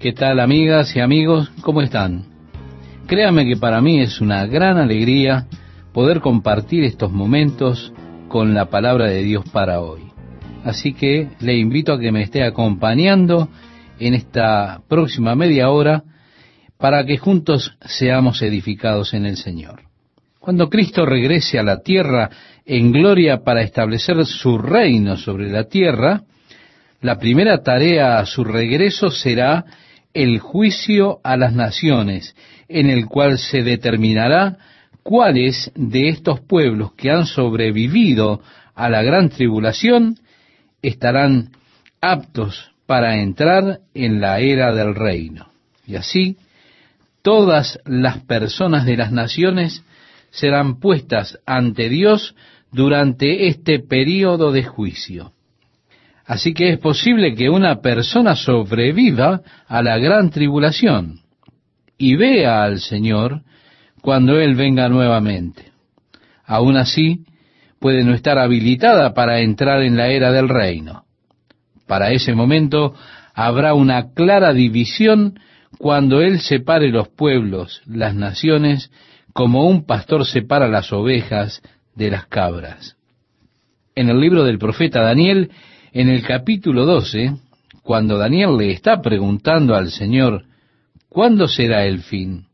¿Qué tal amigas y amigos? ¿Cómo están? Créame que para mí es una gran alegría poder compartir estos momentos con la palabra de Dios para hoy. Así que le invito a que me esté acompañando en esta próxima media hora para que juntos seamos edificados en el Señor. Cuando Cristo regrese a la tierra en gloria para establecer su reino sobre la tierra, la primera tarea a su regreso será el juicio a las naciones, en el cual se determinará cuáles de estos pueblos que han sobrevivido a la gran tribulación estarán aptos para entrar en la era del reino. Y así, todas las personas de las naciones serán puestas ante Dios durante este período de juicio. Así que es posible que una persona sobreviva a la gran tribulación y vea al Señor cuando Él venga nuevamente. Aún así, puede no estar habilitada para entrar en la era del reino. Para ese momento habrá una clara división cuando Él separe los pueblos, las naciones, como un pastor separa las ovejas de las cabras. En el libro del profeta Daniel, en el capítulo 12, cuando Daniel le está preguntando al Señor, ¿cuándo será el fin?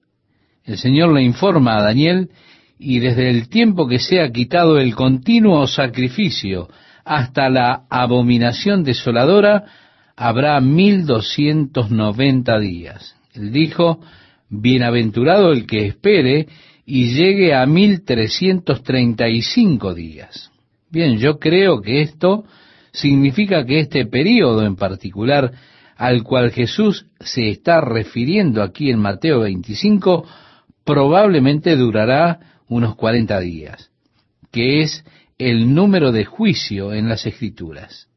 El Señor le informa a Daniel, y desde el tiempo que sea quitado el continuo sacrificio hasta la abominación desoladora, habrá mil doscientos noventa días. Él dijo, bienaventurado el que espere y llegue a mil trescientos treinta y cinco días. Bien, yo creo que esto significa que este período en particular al cual Jesús se está refiriendo aquí en Mateo 25 probablemente durará unos 40 días, que es el número de juicio en las escrituras.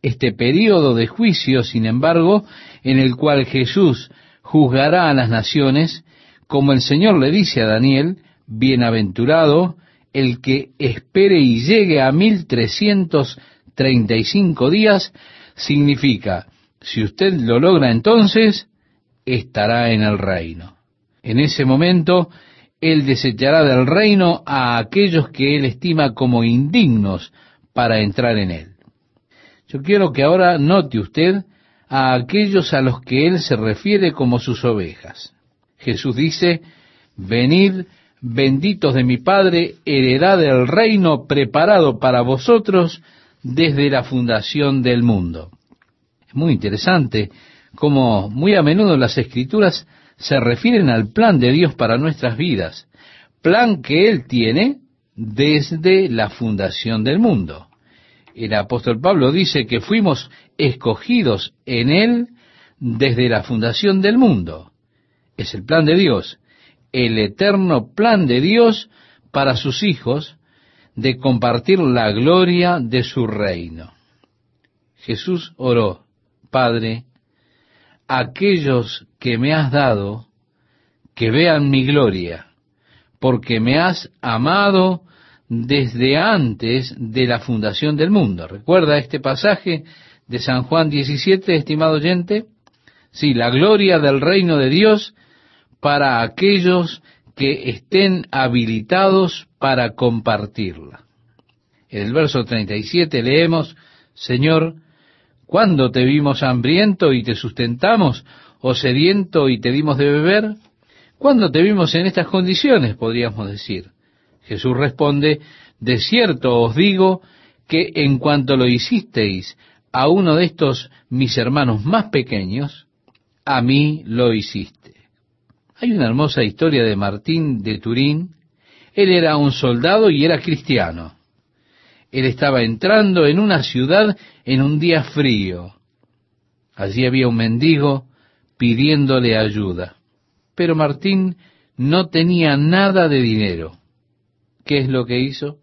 Este período de juicio, sin embargo, en el cual Jesús juzgará a las naciones, como el Señor le dice a Daniel, bienaventurado el que espere y llegue a mil trescientos 35 días significa, si usted lo logra entonces, estará en el reino. En ese momento, Él desechará del reino a aquellos que Él estima como indignos para entrar en Él. Yo quiero que ahora note usted a aquellos a los que Él se refiere como sus ovejas. Jesús dice, venid benditos de mi Padre, heredad del reino preparado para vosotros desde la fundación del mundo. Es muy interesante cómo muy a menudo las escrituras se refieren al plan de Dios para nuestras vidas, plan que Él tiene desde la fundación del mundo. El apóstol Pablo dice que fuimos escogidos en Él desde la fundación del mundo. Es el plan de Dios, el eterno plan de Dios para sus hijos, de compartir la gloria de su reino. Jesús oró, Padre, aquellos que me has dado, que vean mi gloria, porque me has amado desde antes de la fundación del mundo. ¿Recuerda este pasaje de San Juan 17, estimado oyente? Sí, la gloria del reino de Dios para aquellos que estén habilitados para compartirla. En el verso 37 leemos, Señor, ¿cuándo te vimos hambriento y te sustentamos, o sediento y te dimos de beber? ¿Cuándo te vimos en estas condiciones? podríamos decir. Jesús responde, de cierto os digo que en cuanto lo hicisteis a uno de estos mis hermanos más pequeños, a mí lo hiciste. Hay una hermosa historia de Martín de Turín. Él era un soldado y era cristiano. Él estaba entrando en una ciudad en un día frío. Allí había un mendigo pidiéndole ayuda. Pero Martín no tenía nada de dinero. ¿Qué es lo que hizo?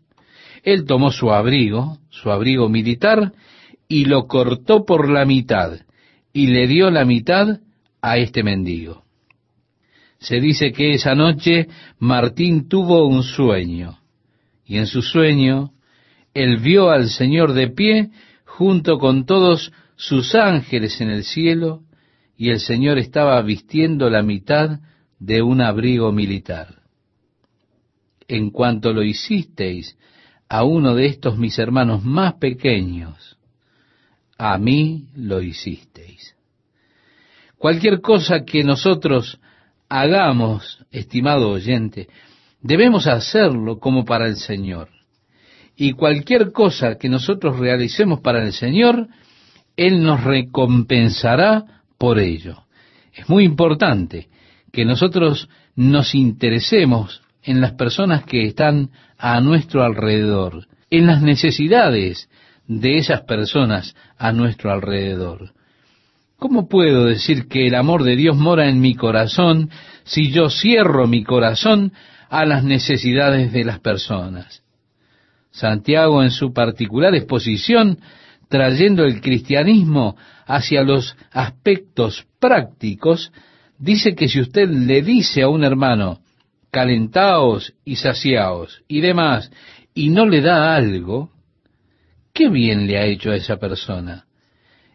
Él tomó su abrigo, su abrigo militar, y lo cortó por la mitad, y le dio la mitad a este mendigo. Se dice que esa noche Martín tuvo un sueño, y en su sueño él vio al Señor de pie junto con todos sus ángeles en el cielo, y el Señor estaba vistiendo la mitad de un abrigo militar. En cuanto lo hicisteis a uno de estos mis hermanos más pequeños, a mí lo hicisteis. Cualquier cosa que nosotros hagamos, estimado oyente, debemos hacerlo como para el Señor. Y cualquier cosa que nosotros realicemos para el Señor, Él nos recompensará por ello. Es muy importante que nosotros nos interesemos en las personas que están a nuestro alrededor, en las necesidades de esas personas a nuestro alrededor. ¿Cómo puedo decir que el amor de Dios mora en mi corazón si yo cierro mi corazón a las necesidades de las personas? Santiago en su particular exposición, trayendo el cristianismo hacia los aspectos prácticos, dice que si usted le dice a un hermano, calentaos y saciaos y demás, y no le da algo, ¿qué bien le ha hecho a esa persona?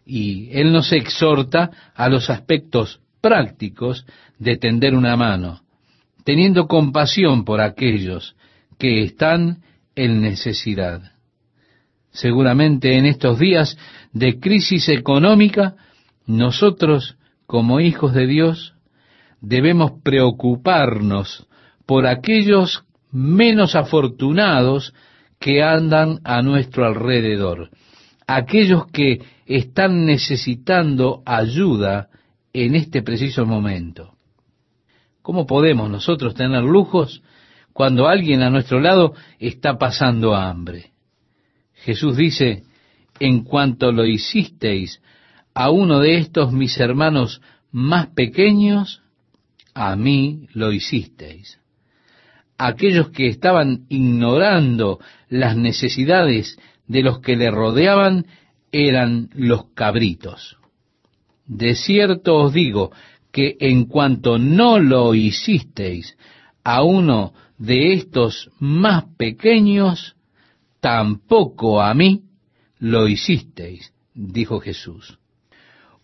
Y Él nos exhorta a los aspectos prácticos de tender una mano, teniendo compasión por aquellos que están en necesidad. Seguramente en estos días de crisis económica, nosotros, como hijos de Dios, debemos preocuparnos por aquellos menos afortunados que andan a nuestro alrededor, aquellos que están necesitando ayuda en este preciso momento. ¿Cómo podemos nosotros tener lujos cuando alguien a nuestro lado está pasando hambre? Jesús dice, en cuanto lo hicisteis a uno de estos mis hermanos más pequeños, a mí lo hicisteis. Aquellos que estaban ignorando las necesidades de los que le rodeaban eran los cabritos. De cierto os digo que en cuanto no lo hicisteis a uno de estos más pequeños, tampoco a mí lo hicisteis, dijo Jesús.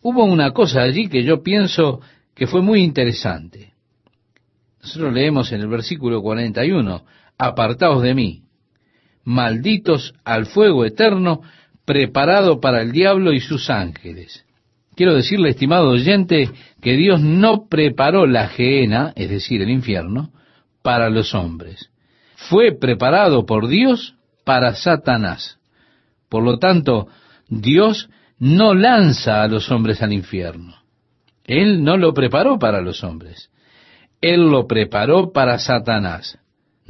Hubo una cosa allí que yo pienso que fue muy interesante. Nosotros leemos en el versículo 41, apartaos de mí, malditos al fuego eterno, preparado para el diablo y sus ángeles. Quiero decirle, estimado oyente, que Dios no preparó la gehenna, es decir, el infierno, para los hombres. Fue preparado por Dios para Satanás. Por lo tanto, Dios no lanza a los hombres al infierno. Él no lo preparó para los hombres. Él lo preparó para Satanás.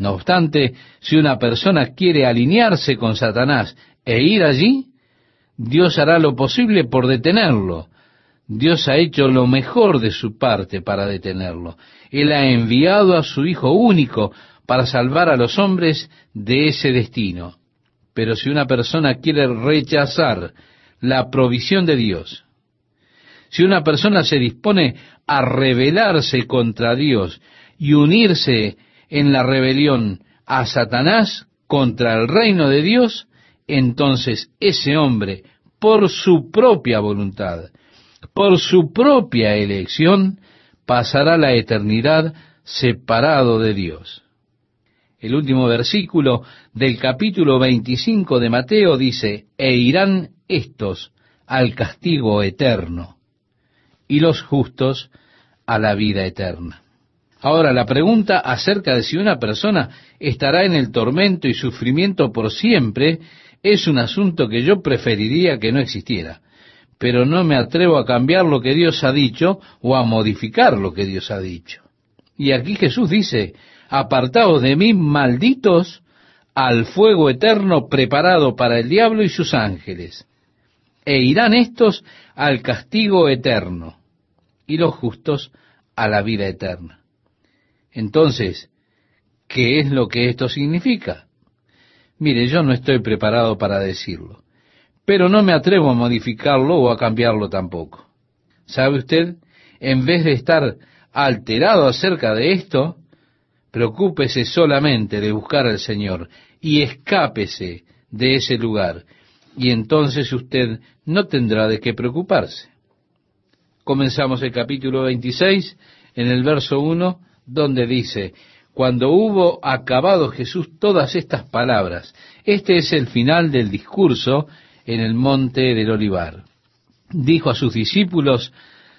No obstante, si una persona quiere alinearse con Satanás e ir allí, Dios hará lo posible por detenerlo. Dios ha hecho lo mejor de su parte para detenerlo. Él ha enviado a su Hijo único para salvar a los hombres de ese destino. Pero si una persona quiere rechazar la provisión de Dios, si una persona se dispone a rebelarse contra Dios y unirse en la rebelión a Satanás contra el reino de Dios, entonces ese hombre, por su propia voluntad, por su propia elección, pasará la eternidad separado de Dios. El último versículo del capítulo 25 de Mateo dice, e irán estos al castigo eterno, y los justos a la vida eterna. Ahora, la pregunta acerca de si una persona estará en el tormento y sufrimiento por siempre es un asunto que yo preferiría que no existiera, pero no me atrevo a cambiar lo que Dios ha dicho o a modificar lo que Dios ha dicho. Y aquí Jesús dice, apartaos de mí, malditos, al fuego eterno preparado para el diablo y sus ángeles, e irán estos al castigo eterno, y los justos a la vida eterna. Entonces, ¿qué es lo que esto significa? Mire, yo no estoy preparado para decirlo, pero no me atrevo a modificarlo o a cambiarlo tampoco. ¿Sabe usted? En vez de estar alterado acerca de esto, preocúpese solamente de buscar al Señor y escápese de ese lugar, y entonces usted no tendrá de qué preocuparse. comenzamos el capítulo 26 en el verso 1, donde dice, cuando hubo acabado Jesús todas estas palabras, este es el final del discurso en el monte del olivar. Dijo a sus discípulos,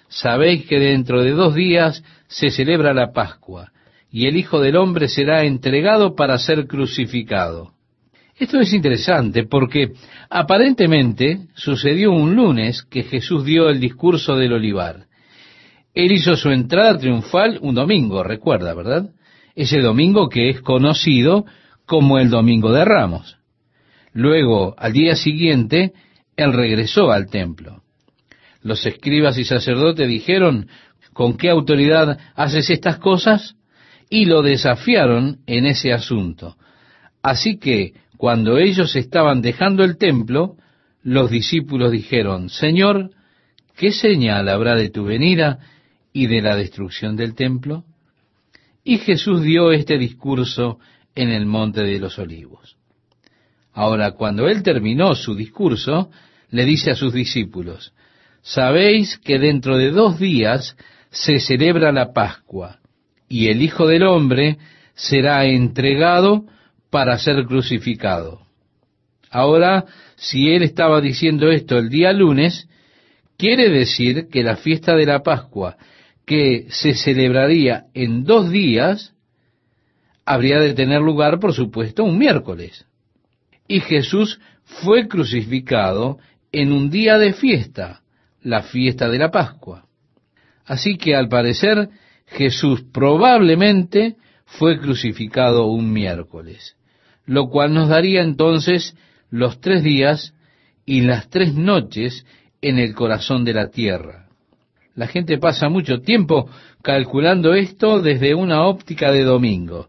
sabéis que dentro de dos días se celebra la Pascua, y el Hijo del Hombre será entregado para ser crucificado. Esto es interesante porque aparentemente sucedió un lunes que Jesús dio el discurso del olivar. Él hizo su entrada triunfal un domingo, recuerda, ¿verdad? Ese domingo que es conocido como el Domingo de Ramos. Luego, al día siguiente, él regresó al templo. Los escribas y sacerdotes dijeron, ¿con qué autoridad haces estas cosas? Y lo desafiaron en ese asunto. Así que, cuando ellos estaban dejando el templo, los discípulos dijeron, Señor, ¿qué señal habrá de tu venida y de la destrucción del templo? Y Jesús dio este discurso en el monte de los olivos. Ahora, cuando él terminó su discurso, le dice a sus discípulos, Sabéis que dentro de dos días se celebra la Pascua, y el Hijo del Hombre será entregado para ser crucificado. Ahora, si él estaba diciendo esto el día lunes, quiere decir que la fiesta de la Pascua, que se celebraría en dos días, habría de tener lugar, por supuesto, un miércoles. Y Jesús fue crucificado en un día de fiesta, la fiesta de la Pascua. Así que al parecer Jesús probablemente fue crucificado un miércoles lo cual nos daría entonces los tres días y las tres noches en el corazón de la tierra. La gente pasa mucho tiempo calculando esto desde una óptica de domingo.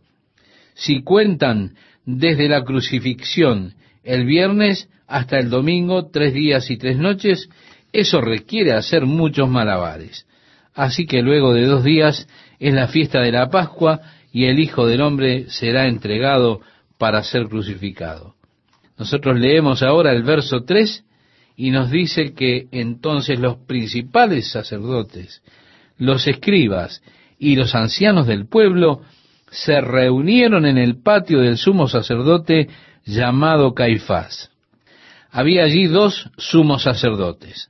Si cuentan desde la crucifixión el viernes hasta el domingo, tres días y tres noches, eso requiere hacer muchos malabares. Así que luego de dos días es la fiesta de la Pascua y el Hijo del Hombre será entregado para ser crucificado. Nosotros leemos ahora el verso 3 y nos dice que entonces los principales sacerdotes, los escribas y los ancianos del pueblo se reunieron en el patio del sumo sacerdote llamado Caifás. Había allí dos sumos sacerdotes,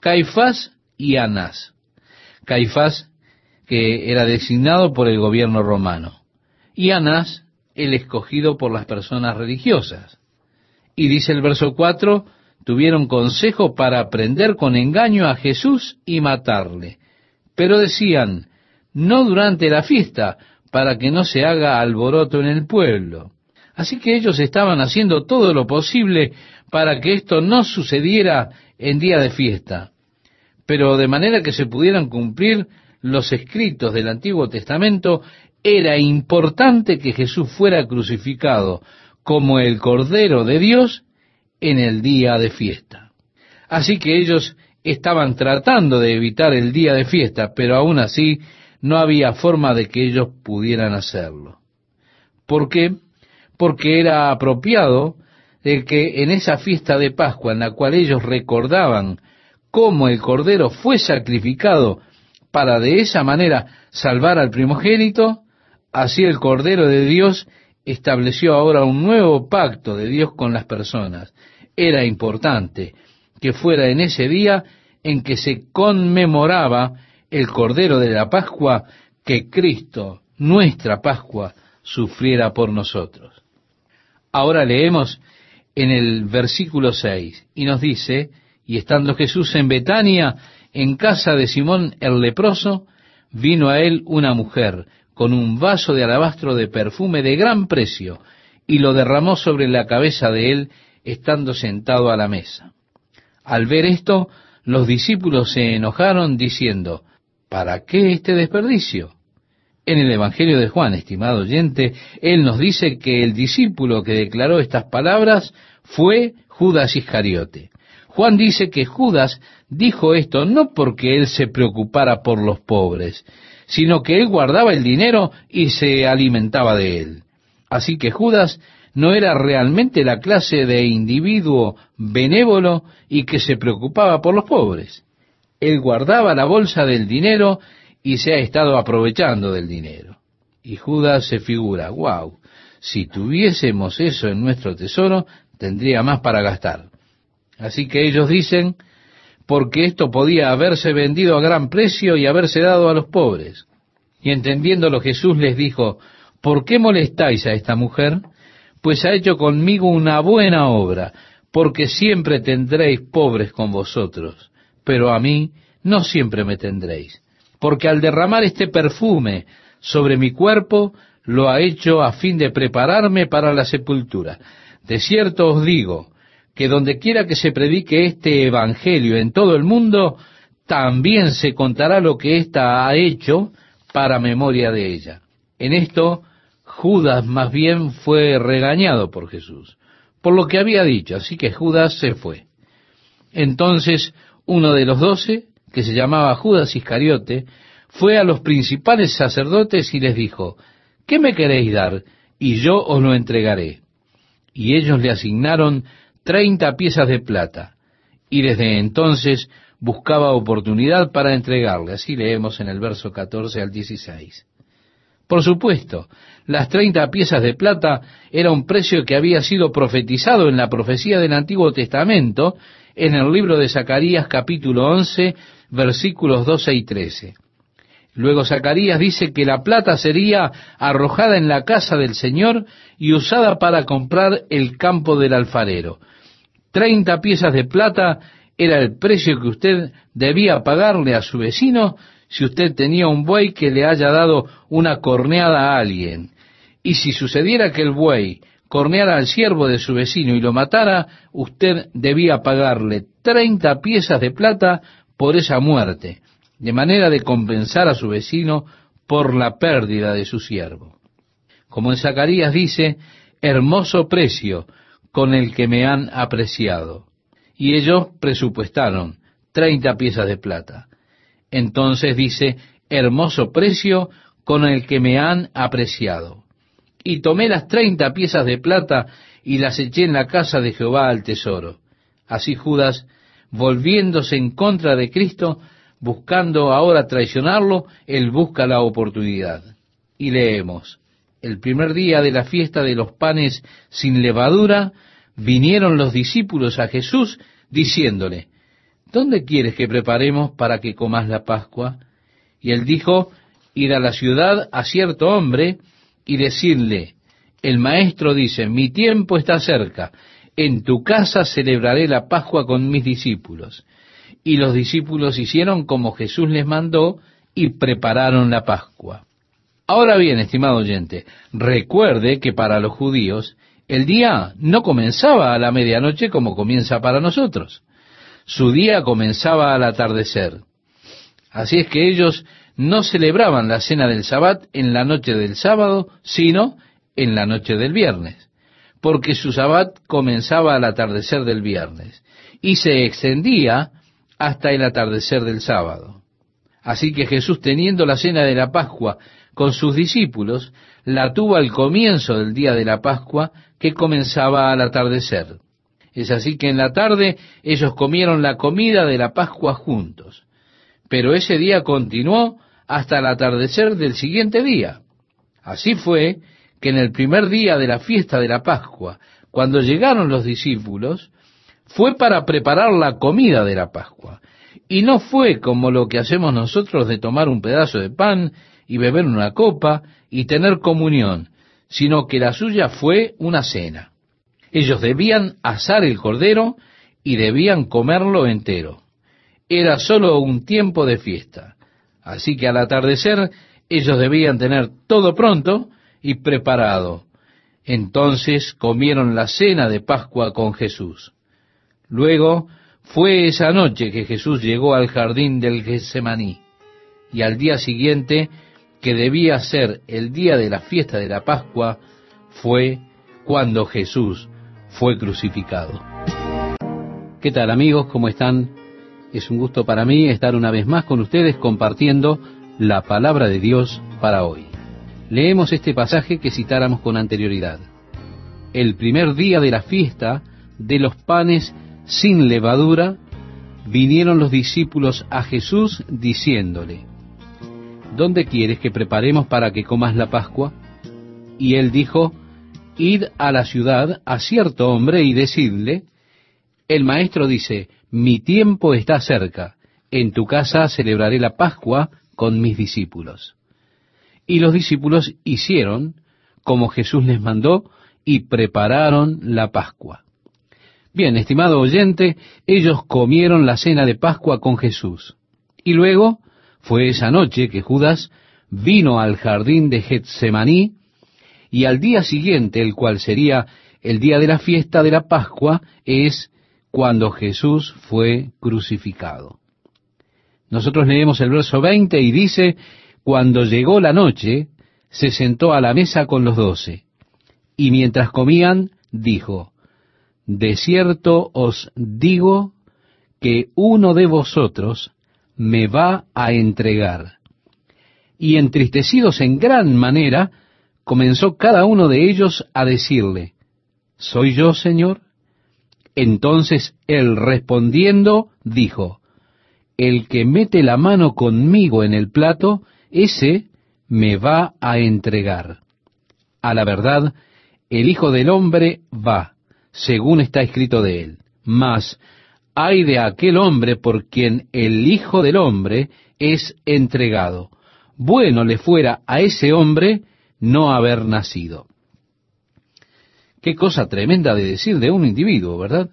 Caifás y Anás. Caifás, que era designado por el gobierno romano, y Anás, el escogido por las personas religiosas. Y dice el verso 4, tuvieron consejo para prender con engaño a Jesús y matarle. Pero decían, no durante la fiesta, para que no se haga alboroto en el pueblo. Así que ellos estaban haciendo todo lo posible para que esto no sucediera en día de fiesta, pero de manera que se pudieran cumplir los escritos del Antiguo Testamento era importante que Jesús fuera crucificado como el Cordero de Dios en el día de fiesta. Así que ellos estaban tratando de evitar el día de fiesta, pero aún así no había forma de que ellos pudieran hacerlo. ¿Por qué? Porque era apropiado de que en esa fiesta de Pascua en la cual ellos recordaban cómo el Cordero fue sacrificado para de esa manera salvar al primogénito, Así el Cordero de Dios estableció ahora un nuevo pacto de Dios con las personas. Era importante que fuera en ese día en que se conmemoraba el Cordero de la Pascua que Cristo, nuestra Pascua, sufriera por nosotros. Ahora leemos en el versículo 6 y nos dice, y estando Jesús en Betania, en casa de Simón el leproso, vino a él una mujer con un vaso de alabastro de perfume de gran precio, y lo derramó sobre la cabeza de él, estando sentado a la mesa. Al ver esto, los discípulos se enojaron diciendo, ¿para qué este desperdicio? En el Evangelio de Juan, estimado oyente, él nos dice que el discípulo que declaró estas palabras fue Judas Iscariote. Juan dice que Judas dijo esto no porque él se preocupara por los pobres, sino que él guardaba el dinero y se alimentaba de él. Así que Judas no era realmente la clase de individuo benévolo y que se preocupaba por los pobres. él guardaba la bolsa del dinero y se ha estado aprovechando del dinero. Y Judas se figura, wow, si tuviésemos eso en nuestro tesoro, tendría más para gastar. Así que ellos dicen, porque esto podía haberse vendido a gran precio y haberse dado a los pobres. Y entendiéndolo Jesús les dijo, ¿por qué molestáis a esta mujer? Pues ha hecho conmigo una buena obra, porque siempre tendréis pobres con vosotros, pero a mí no siempre me tendréis, porque al derramar este perfume sobre mi cuerpo, lo ha hecho a fin de prepararme para la sepultura. De cierto os digo, que donde quiera que se predique este Evangelio en todo el mundo, también se contará lo que ésta ha hecho para memoria de ella. En esto, Judas más bien fue regañado por Jesús, por lo que había dicho, así que Judas se fue. Entonces, uno de los doce, que se llamaba Judas Iscariote, fue a los principales sacerdotes y les dijo, ¿qué me queréis dar? Y yo os lo entregaré. Y ellos le asignaron treinta piezas de plata, y desde entonces buscaba oportunidad para entregarle. Así leemos en el verso 14 al 16. Por supuesto, las treinta piezas de plata era un precio que había sido profetizado en la profecía del Antiguo Testamento, en el libro de Zacarías capítulo 11, versículos 12 y 13. Luego Zacarías dice que la plata sería arrojada en la casa del Señor y usada para comprar el campo del alfarero. Treinta piezas de plata era el precio que usted debía pagarle a su vecino si usted tenía un buey que le haya dado una corneada a alguien. Y si sucediera que el buey corneara al siervo de su vecino y lo matara, usted debía pagarle treinta piezas de plata por esa muerte, de manera de compensar a su vecino por la pérdida de su siervo. Como en Zacarías dice, hermoso precio con el que me han apreciado. Y ellos presupuestaron treinta piezas de plata. Entonces dice, hermoso precio con el que me han apreciado. Y tomé las treinta piezas de plata y las eché en la casa de Jehová al tesoro. Así Judas, volviéndose en contra de Cristo, buscando ahora traicionarlo, él busca la oportunidad. Y leemos, el primer día de la fiesta de los panes sin levadura, vinieron los discípulos a Jesús diciéndole, ¿dónde quieres que preparemos para que comas la Pascua? Y él dijo, ir a la ciudad a cierto hombre y decirle, el maestro dice, mi tiempo está cerca, en tu casa celebraré la Pascua con mis discípulos. Y los discípulos hicieron como Jesús les mandó y prepararon la Pascua. Ahora bien, estimado oyente, recuerde que para los judíos el día no comenzaba a la medianoche como comienza para nosotros. Su día comenzaba al atardecer. Así es que ellos no celebraban la cena del sabbat en la noche del sábado, sino en la noche del viernes, porque su sabbat comenzaba al atardecer del viernes y se extendía hasta el atardecer del sábado. Así que Jesús, teniendo la cena de la Pascua con sus discípulos, la tuvo al comienzo del día de la Pascua que comenzaba al atardecer. Es así que en la tarde ellos comieron la comida de la Pascua juntos. Pero ese día continuó hasta el atardecer del siguiente día. Así fue que en el primer día de la fiesta de la Pascua, cuando llegaron los discípulos, fue para preparar la comida de la Pascua. Y no fue como lo que hacemos nosotros de tomar un pedazo de pan y beber una copa y tener comunión, sino que la suya fue una cena. Ellos debían asar el cordero y debían comerlo entero. Era sólo un tiempo de fiesta. Así que al atardecer ellos debían tener todo pronto y preparado. Entonces comieron la cena de Pascua con Jesús. Luego fue esa noche que Jesús llegó al jardín del Getsemaní y al día siguiente que debía ser el día de la fiesta de la Pascua, fue cuando Jesús fue crucificado. ¿Qué tal amigos? ¿Cómo están? Es un gusto para mí estar una vez más con ustedes compartiendo la palabra de Dios para hoy. Leemos este pasaje que citáramos con anterioridad. El primer día de la fiesta de los panes sin levadura, vinieron los discípulos a Jesús diciéndole, ¿Dónde quieres que preparemos para que comas la Pascua? Y él dijo, Id a la ciudad a cierto hombre y decidle, el maestro dice, mi tiempo está cerca, en tu casa celebraré la Pascua con mis discípulos. Y los discípulos hicieron como Jesús les mandó y prepararon la Pascua. Bien, estimado oyente, ellos comieron la cena de Pascua con Jesús. Y luego fue esa noche que Judas vino al jardín de Getsemaní y al día siguiente, el cual sería el día de la fiesta de la Pascua, es cuando Jesús fue crucificado. Nosotros leemos el verso 20 y dice, cuando llegó la noche, se sentó a la mesa con los doce, y mientras comían, dijo, De cierto os digo que uno de vosotros me va a entregar. Y entristecidos en gran manera, comenzó cada uno de ellos a decirle, ¿Soy yo, Señor? Entonces él respondiendo dijo, El que mete la mano conmigo en el plato, ese me va a entregar. A la verdad, el Hijo del Hombre va, según está escrito de él. Mas, hay de aquel hombre por quien el Hijo del Hombre es entregado. Bueno le fuera a ese hombre no haber nacido. Qué cosa tremenda de decir de un individuo, ¿verdad?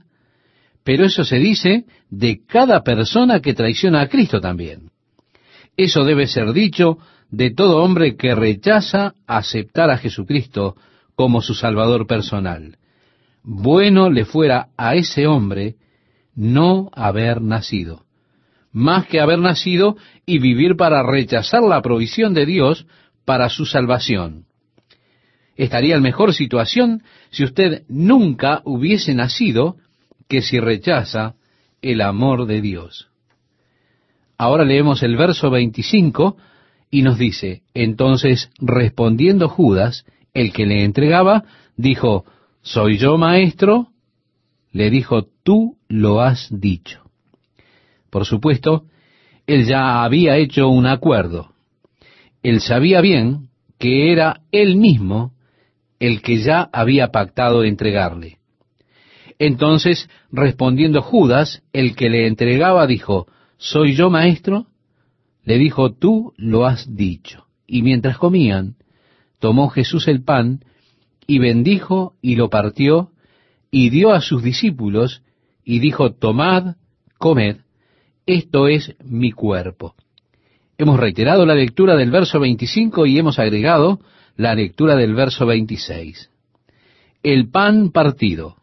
Pero eso se dice de cada persona que traiciona a Cristo también. Eso debe ser dicho de todo hombre que rechaza aceptar a Jesucristo como su Salvador personal. Bueno le fuera a ese hombre no haber nacido, más que haber nacido y vivir para rechazar la provisión de Dios para su salvación. Estaría en mejor situación si usted nunca hubiese nacido que si rechaza el amor de Dios. Ahora leemos el verso 25 y nos dice, entonces respondiendo Judas, el que le entregaba, dijo, ¿soy yo maestro? Le dijo, tú lo has dicho. Por supuesto, él ya había hecho un acuerdo. Él sabía bien que era él mismo el que ya había pactado entregarle. Entonces, respondiendo Judas, el que le entregaba, dijo, ¿Soy yo maestro? Le dijo, tú lo has dicho. Y mientras comían, tomó Jesús el pan, y bendijo y lo partió, y dio a sus discípulos, y dijo, tomad, comed, esto es mi cuerpo. Hemos reiterado la lectura del verso 25 y hemos agregado la lectura del verso 26. El pan partido.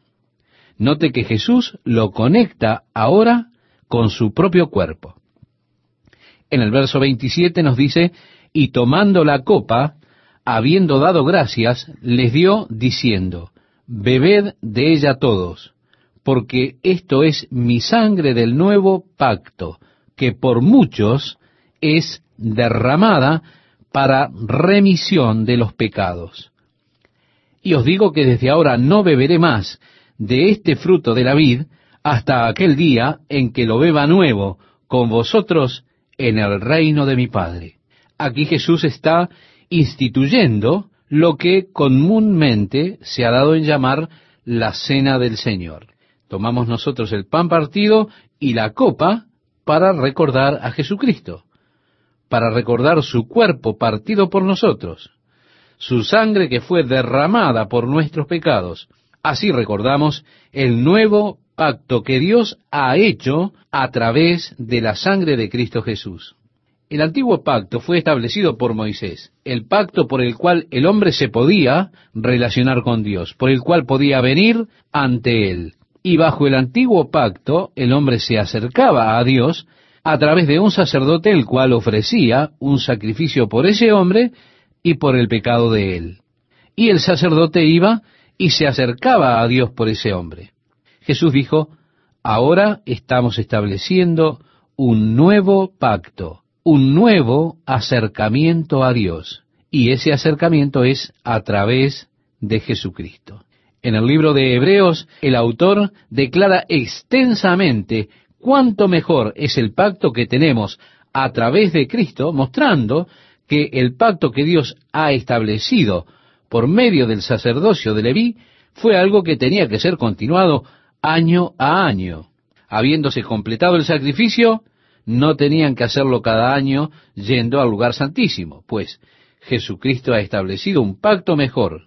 Note que Jesús lo conecta ahora con su propio cuerpo. En el verso 27 nos dice, y tomando la copa, habiendo dado gracias, les dio diciendo, bebed de ella todos, porque esto es mi sangre del nuevo pacto, que por muchos es derramada para remisión de los pecados. Y os digo que desde ahora no beberé más de este fruto de la vid hasta aquel día en que lo beba nuevo con vosotros en el reino de mi Padre. Aquí Jesús está instituyendo lo que comúnmente se ha dado en llamar la cena del Señor. Tomamos nosotros el pan partido y la copa para recordar a Jesucristo para recordar su cuerpo partido por nosotros, su sangre que fue derramada por nuestros pecados. Así recordamos el nuevo pacto que Dios ha hecho a través de la sangre de Cristo Jesús. El antiguo pacto fue establecido por Moisés, el pacto por el cual el hombre se podía relacionar con Dios, por el cual podía venir ante Él. Y bajo el antiguo pacto el hombre se acercaba a Dios a través de un sacerdote el cual ofrecía un sacrificio por ese hombre y por el pecado de él. Y el sacerdote iba y se acercaba a Dios por ese hombre. Jesús dijo, ahora estamos estableciendo un nuevo pacto, un nuevo acercamiento a Dios. Y ese acercamiento es a través de Jesucristo. En el libro de Hebreos, el autor declara extensamente cuánto mejor es el pacto que tenemos a través de Cristo, mostrando que el pacto que Dios ha establecido por medio del sacerdocio de Leví fue algo que tenía que ser continuado año a año. Habiéndose completado el sacrificio, no tenían que hacerlo cada año yendo al lugar santísimo, pues Jesucristo ha establecido un pacto mejor,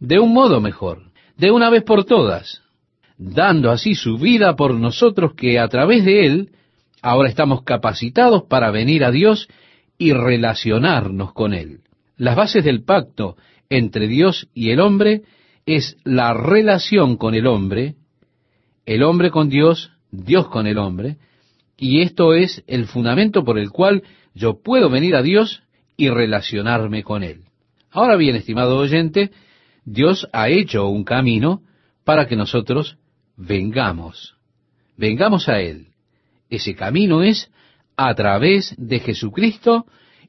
de un modo mejor, de una vez por todas, dando así su vida por nosotros que a través de Él ahora estamos capacitados para venir a Dios y relacionarnos con Él. Las bases del pacto entre Dios y el hombre es la relación con el hombre, el hombre con Dios, Dios con el hombre, y esto es el fundamento por el cual yo puedo venir a Dios y relacionarme con Él. Ahora bien, estimado oyente, Dios ha hecho un camino para que nosotros vengamos, vengamos a Él. Ese camino es a través de Jesucristo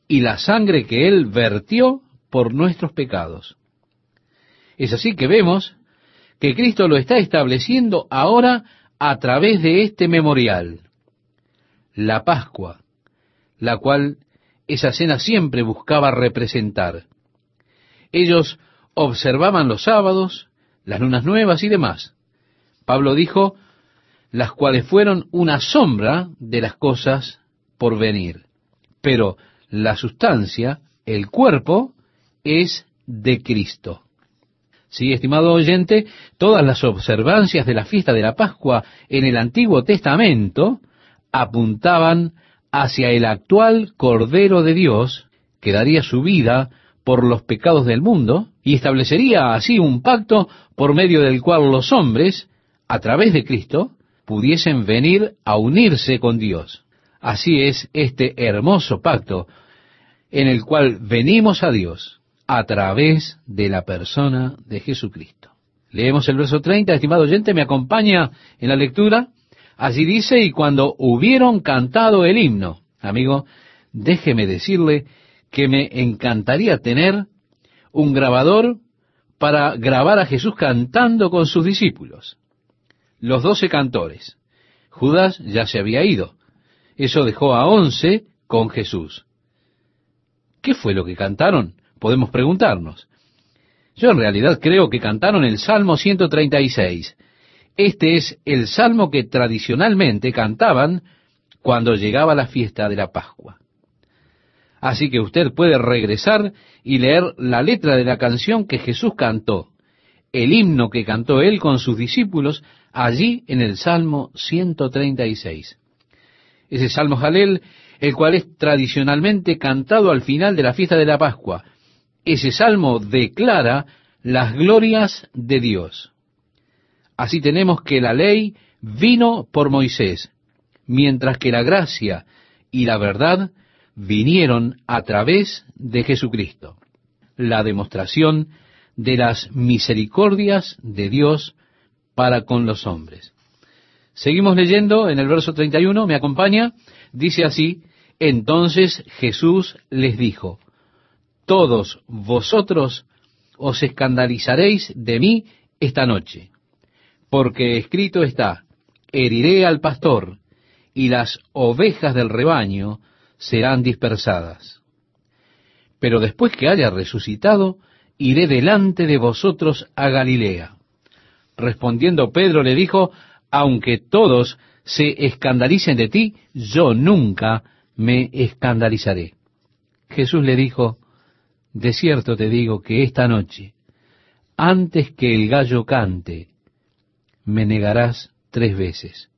y la sangre que Él vertió por nuestros pecados. Es así que vemos que Cristo lo está estableciendo ahora a través de este memorial, la Pascua, la cual esa cena siempre buscaba representar. Ellos observaban los sábados, las lunas nuevas y demás. Pablo dijo, las cuales fueron una sombra de las cosas por venir. Pero la sustancia, el cuerpo, es de Cristo. Sí, estimado oyente, todas las observancias de la fiesta de la Pascua en el Antiguo Testamento apuntaban hacia el actual Cordero de Dios, que daría su vida por los pecados del mundo, y establecería así un pacto por medio del cual los hombres, a través de Cristo, pudiesen venir a unirse con Dios. Así es este hermoso pacto en el cual venimos a Dios a través de la persona de Jesucristo. Leemos el verso 30, estimado oyente, me acompaña en la lectura. Allí dice, y cuando hubieron cantado el himno, amigo, déjeme decirle que me encantaría tener un grabador para grabar a Jesús cantando con sus discípulos. Los doce cantores. Judas ya se había ido. Eso dejó a once con Jesús. ¿Qué fue lo que cantaron? Podemos preguntarnos. Yo en realidad creo que cantaron el Salmo 136 este es el salmo que tradicionalmente cantaban cuando llegaba la fiesta de la Pascua. Así que usted puede regresar y leer la letra de la canción que Jesús cantó, el himno que cantó él con sus discípulos allí en el Salmo 136. Ese Salmo Jalel, el cual es tradicionalmente cantado al final de la fiesta de la Pascua. Ese salmo declara las glorias de Dios. Así tenemos que la ley vino por Moisés, mientras que la gracia y la verdad vinieron a través de Jesucristo. La demostración de las misericordias de Dios para con los hombres. Seguimos leyendo en el verso 31, me acompaña, dice así, entonces Jesús les dijo, todos vosotros os escandalizaréis de mí esta noche porque escrito está, heriré al pastor, y las ovejas del rebaño serán dispersadas. Pero después que haya resucitado, iré delante de vosotros a Galilea. Respondiendo Pedro le dijo, aunque todos se escandalicen de ti, yo nunca me escandalizaré. Jesús le dijo, de cierto te digo que esta noche, antes que el gallo cante, me negarás tres veces.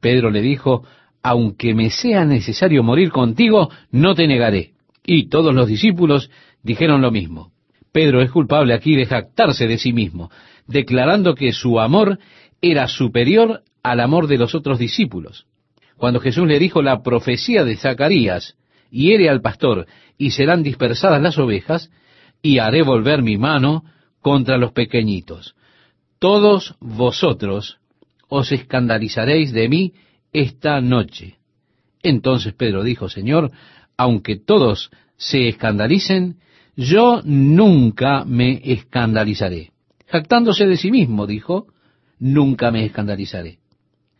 Pedro le dijo, aunque me sea necesario morir contigo, no te negaré. Y todos los discípulos dijeron lo mismo. Pedro es culpable aquí de jactarse de sí mismo, declarando que su amor era superior al amor de los otros discípulos. Cuando Jesús le dijo la profecía de Zacarías, hiere al pastor y serán dispersadas las ovejas, y haré volver mi mano contra los pequeñitos todos vosotros os escandalizaréis de mí esta noche. Entonces Pedro dijo, Señor, aunque todos se escandalicen, yo nunca me escandalizaré. Jactándose de sí mismo, dijo, nunca me escandalizaré.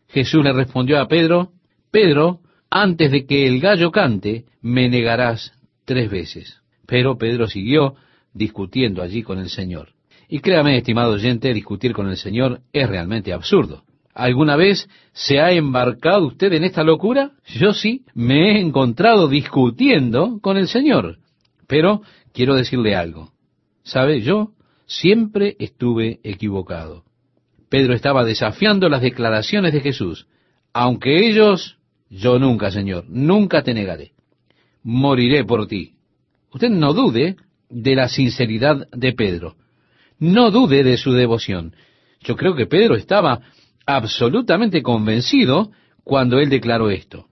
Jesús le respondió a Pedro, Pedro, antes de que el gallo cante, me negarás tres veces. Pero Pedro siguió discutiendo allí con el Señor. Y créame, estimado oyente, discutir con el Señor es realmente absurdo. ¿Alguna vez se ha embarcado usted en esta locura? Yo sí, me he encontrado discutiendo con el Señor. Pero quiero decirle algo. ¿Sabe? Yo siempre estuve equivocado. Pedro estaba desafiando las declaraciones de Jesús. Aunque ellos, yo nunca, Señor, nunca te negaré. Moriré por ti. Usted no dude de la sinceridad de Pedro. No dude de su devoción. Yo creo que Pedro estaba absolutamente convencido cuando él declaró esto.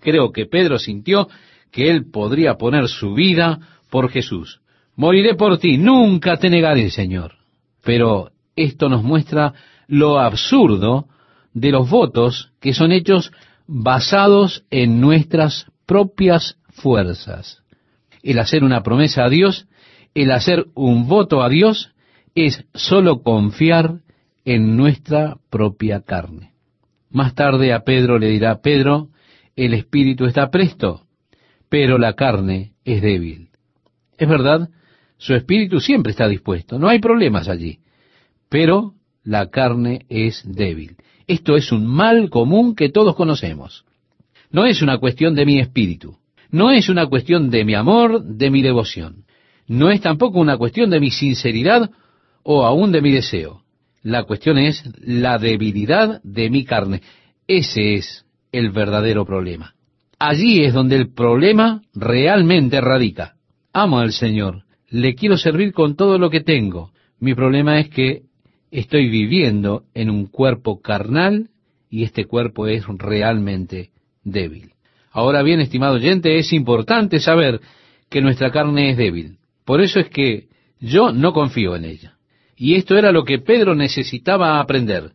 Creo que Pedro sintió que él podría poner su vida por Jesús. Moriré por ti, nunca te negaré, Señor. Pero esto nos muestra lo absurdo de los votos que son hechos basados en nuestras propias fuerzas. El hacer una promesa a Dios, el hacer un voto a Dios, es sólo confiar en nuestra propia carne. Más tarde a Pedro le dirá, Pedro, el espíritu está presto, pero la carne es débil. Es verdad, su espíritu siempre está dispuesto, no hay problemas allí, pero la carne es débil. Esto es un mal común que todos conocemos. No es una cuestión de mi espíritu, no es una cuestión de mi amor, de mi devoción, no es tampoco una cuestión de mi sinceridad o aún de mi deseo. La cuestión es la debilidad de mi carne. Ese es el verdadero problema. Allí es donde el problema realmente radica. Amo al Señor, le quiero servir con todo lo que tengo. Mi problema es que estoy viviendo en un cuerpo carnal y este cuerpo es realmente débil. Ahora bien, estimado oyente, es importante saber que nuestra carne es débil. Por eso es que yo no confío en ella. Y esto era lo que Pedro necesitaba aprender.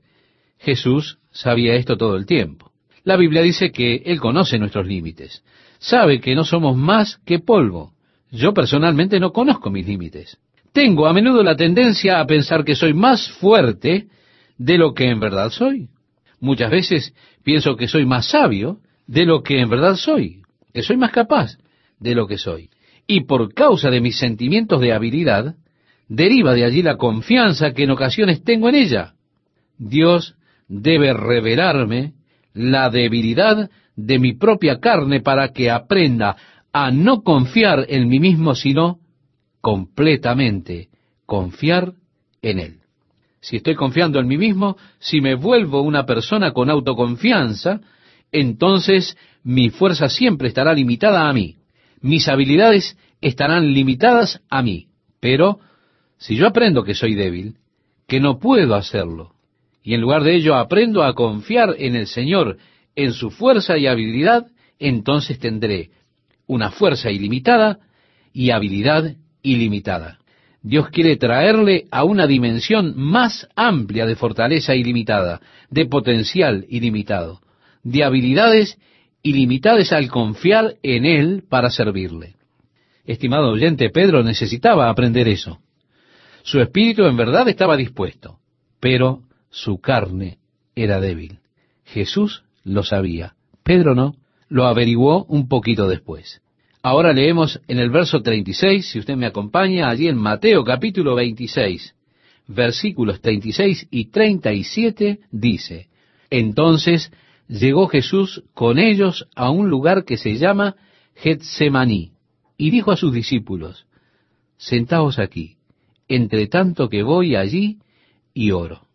Jesús sabía esto todo el tiempo. La Biblia dice que Él conoce nuestros límites. Sabe que no somos más que polvo. Yo personalmente no conozco mis límites. Tengo a menudo la tendencia a pensar que soy más fuerte de lo que en verdad soy. Muchas veces pienso que soy más sabio de lo que en verdad soy, que soy más capaz de lo que soy. Y por causa de mis sentimientos de habilidad, deriva de allí la confianza que en ocasiones tengo en ella. Dios debe revelarme la debilidad de mi propia carne para que aprenda a no confiar en mí mismo, sino completamente confiar en Él. Si estoy confiando en mí mismo, si me vuelvo una persona con autoconfianza, entonces mi fuerza siempre estará limitada a mí. Mis habilidades estarán limitadas a mí. Pero si yo aprendo que soy débil, que no puedo hacerlo, y en lugar de ello aprendo a confiar en el Señor, en su fuerza y habilidad, entonces tendré una fuerza ilimitada y habilidad ilimitada. Dios quiere traerle a una dimensión más amplia de fortaleza ilimitada, de potencial ilimitado, de habilidades ilimitadas al confiar en Él para servirle. Estimado oyente, Pedro necesitaba aprender eso. Su espíritu en verdad estaba dispuesto, pero su carne era débil. Jesús lo sabía, Pedro no, lo averiguó un poquito después. Ahora leemos en el verso 36, si usted me acompaña, allí en Mateo capítulo 26, versículos 36 y 37, dice, Entonces llegó Jesús con ellos a un lugar que se llama Getsemaní, y dijo a sus discípulos, Sentaos aquí entre tanto que voy allí y oro.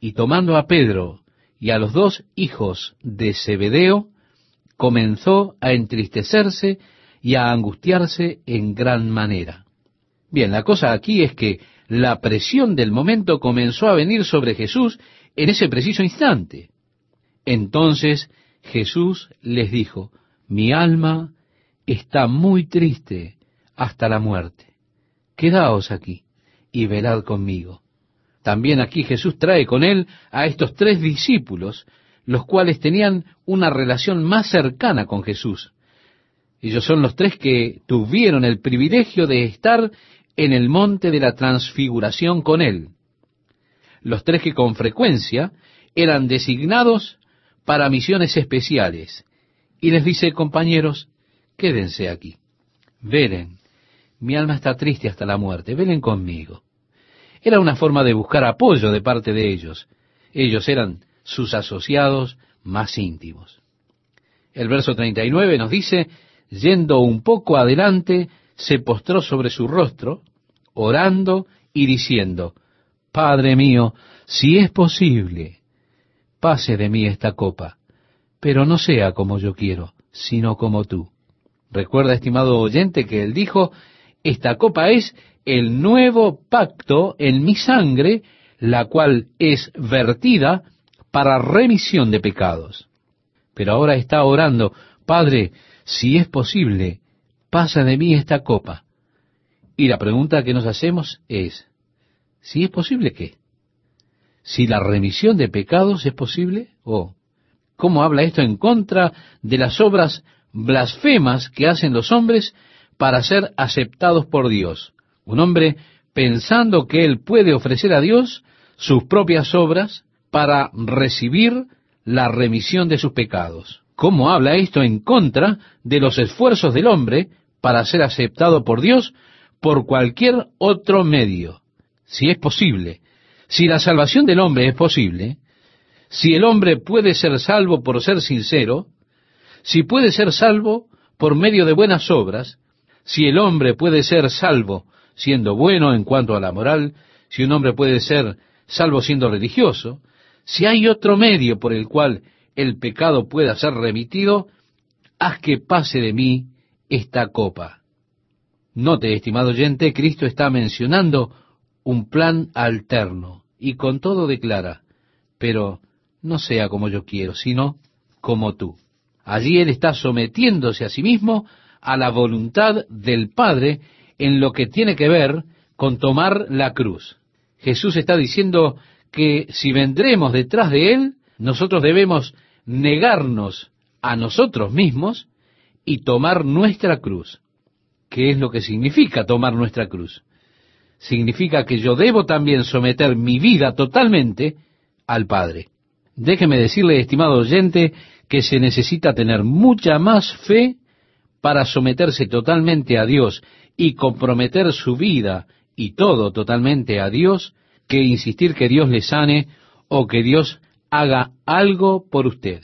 Y tomando a Pedro y a los dos hijos de Zebedeo, comenzó a entristecerse y a angustiarse en gran manera. Bien, la cosa aquí es que la presión del momento comenzó a venir sobre Jesús en ese preciso instante. Entonces Jesús les dijo, mi alma está muy triste hasta la muerte. Quedaos aquí y velad conmigo. También aquí Jesús trae con él a estos tres discípulos, los cuales tenían una relación más cercana con Jesús. Ellos son los tres que tuvieron el privilegio de estar en el monte de la transfiguración con él. Los tres que con frecuencia eran designados para misiones especiales. Y les dice, compañeros, quédense aquí. Velen, mi alma está triste hasta la muerte, velen conmigo. Era una forma de buscar apoyo de parte de ellos. Ellos eran sus asociados más íntimos. El verso 39 nos dice, yendo un poco adelante, se postró sobre su rostro, orando y diciendo, Padre mío, si es posible, pase de mí esta copa, pero no sea como yo quiero, sino como tú. Recuerda, estimado oyente, que él dijo, esta copa es el nuevo pacto en mi sangre, la cual es vertida para remisión de pecados. Pero ahora está orando, Padre, si es posible, pasa de mí esta copa. Y la pregunta que nos hacemos es, si es posible qué? Si la remisión de pecados es posible, o cómo habla esto en contra de las obras blasfemas que hacen los hombres para ser aceptados por Dios. Un hombre pensando que él puede ofrecer a Dios sus propias obras para recibir la remisión de sus pecados. ¿Cómo habla esto en contra de los esfuerzos del hombre para ser aceptado por Dios por cualquier otro medio? Si es posible, si la salvación del hombre es posible, si el hombre puede ser salvo por ser sincero, si puede ser salvo por medio de buenas obras, si el hombre puede ser salvo siendo bueno en cuanto a la moral, si un hombre puede ser salvo siendo religioso, si hay otro medio por el cual el pecado pueda ser remitido, haz que pase de mí esta copa. Note, estimado oyente, Cristo está mencionando un plan alterno y con todo declara, pero no sea como yo quiero, sino como tú. Allí Él está sometiéndose a sí mismo a la voluntad del Padre en lo que tiene que ver con tomar la cruz. Jesús está diciendo que si vendremos detrás de Él, nosotros debemos negarnos a nosotros mismos y tomar nuestra cruz. ¿Qué es lo que significa tomar nuestra cruz? Significa que yo debo también someter mi vida totalmente al Padre. Déjeme decirle, estimado oyente, que se necesita tener mucha más fe para someterse totalmente a Dios y comprometer su vida y todo totalmente a Dios, que insistir que Dios le sane o que Dios haga algo por usted.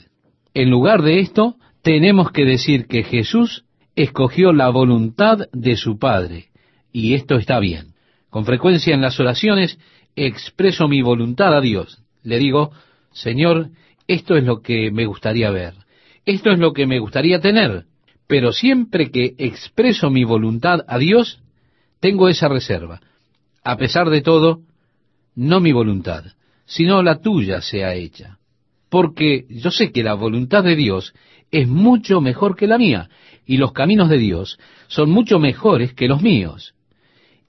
En lugar de esto, tenemos que decir que Jesús escogió la voluntad de su Padre, y esto está bien. Con frecuencia en las oraciones expreso mi voluntad a Dios. Le digo, Señor, esto es lo que me gustaría ver, esto es lo que me gustaría tener, pero siempre que expreso mi voluntad a Dios, tengo esa reserva. A pesar de todo, no mi voluntad, sino la tuya sea hecha. Porque yo sé que la voluntad de Dios es mucho mejor que la mía, y los caminos de Dios son mucho mejores que los míos.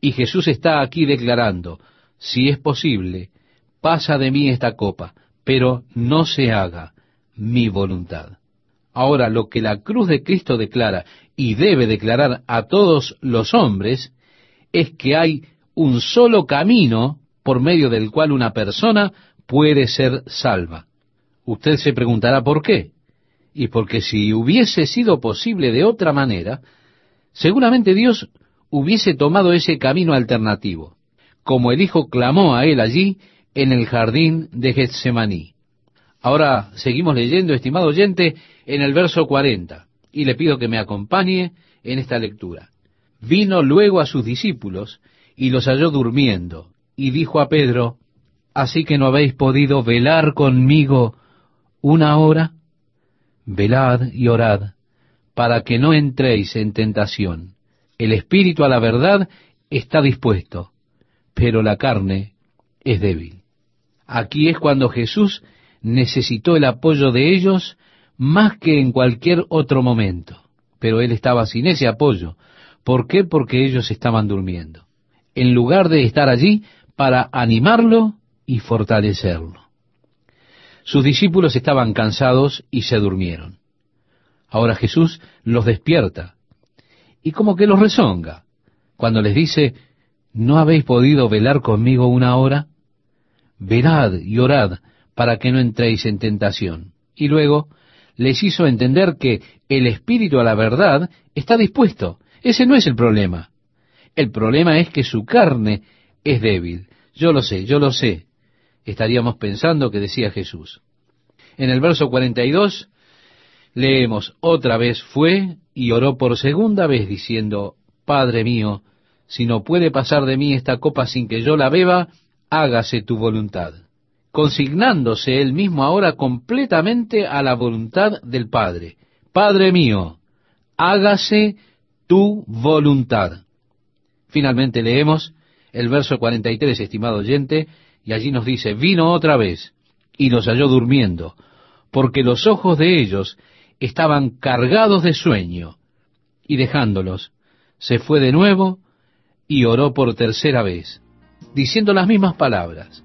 Y Jesús está aquí declarando, si es posible, pasa de mí esta copa, pero no se haga mi voluntad. Ahora, lo que la cruz de Cristo declara y debe declarar a todos los hombres es que hay un solo camino por medio del cual una persona puede ser salva. Usted se preguntará por qué. Y porque si hubiese sido posible de otra manera, seguramente Dios hubiese tomado ese camino alternativo, como el Hijo clamó a él allí en el jardín de Getsemaní. Ahora seguimos leyendo, estimado oyente, en el verso 40, y le pido que me acompañe en esta lectura. Vino luego a sus discípulos y los halló durmiendo, y dijo a Pedro, ¿Así que no habéis podido velar conmigo una hora? Velad y orad, para que no entréis en tentación. El espíritu a la verdad está dispuesto, pero la carne es débil. Aquí es cuando Jesús necesitó el apoyo de ellos más que en cualquier otro momento. Pero él estaba sin ese apoyo. ¿Por qué? Porque ellos estaban durmiendo. En lugar de estar allí para animarlo y fortalecerlo. Sus discípulos estaban cansados y se durmieron. Ahora Jesús los despierta y como que los rezonga cuando les dice, ¿no habéis podido velar conmigo una hora? Velad y orad para que no entréis en tentación. Y luego les hizo entender que el espíritu a la verdad está dispuesto. Ese no es el problema. El problema es que su carne es débil. Yo lo sé, yo lo sé. Estaríamos pensando que decía Jesús. En el verso 42 leemos, otra vez fue y oró por segunda vez diciendo, Padre mío, si no puede pasar de mí esta copa sin que yo la beba, hágase tu voluntad, consignándose él mismo ahora completamente a la voluntad del Padre. Padre mío, hágase tu voluntad. Finalmente leemos el verso 43, estimado oyente, y allí nos dice, vino otra vez y los halló durmiendo, porque los ojos de ellos estaban cargados de sueño, y dejándolos, se fue de nuevo y oró por tercera vez, diciendo las mismas palabras.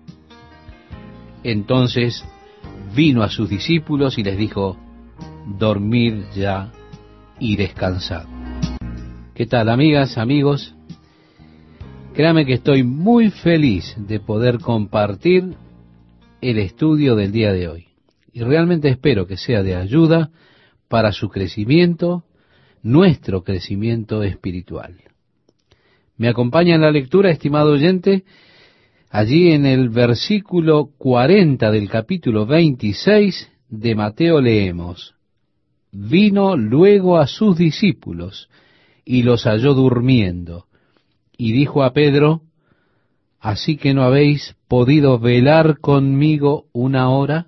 Entonces vino a sus discípulos y les dijo, dormid ya y descansad. ¿Qué tal, amigas, amigos? Créame que estoy muy feliz de poder compartir el estudio del día de hoy. Y realmente espero que sea de ayuda para su crecimiento, nuestro crecimiento espiritual. ¿Me acompaña en la lectura, estimado oyente? Allí en el versículo 40 del capítulo 26 de Mateo leemos, Vino luego a sus discípulos y los halló durmiendo, y dijo a Pedro, Así que no habéis podido velar conmigo una hora,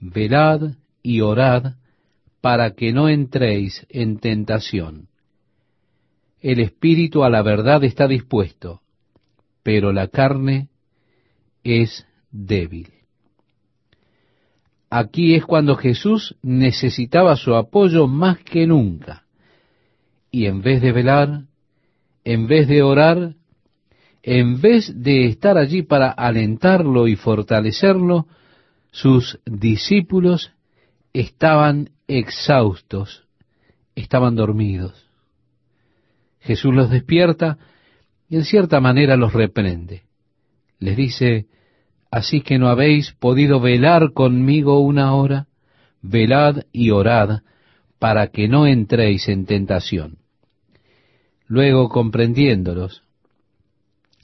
velad y orad para que no entréis en tentación. El espíritu a la verdad está dispuesto, pero la carne es débil. Aquí es cuando Jesús necesitaba su apoyo más que nunca. Y en vez de velar, en vez de orar, en vez de estar allí para alentarlo y fortalecerlo, sus discípulos estaban exhaustos, estaban dormidos. Jesús los despierta y en cierta manera los reprende. Les dice, así que no habéis podido velar conmigo una hora, velad y orad para que no entréis en tentación. Luego, comprendiéndolos,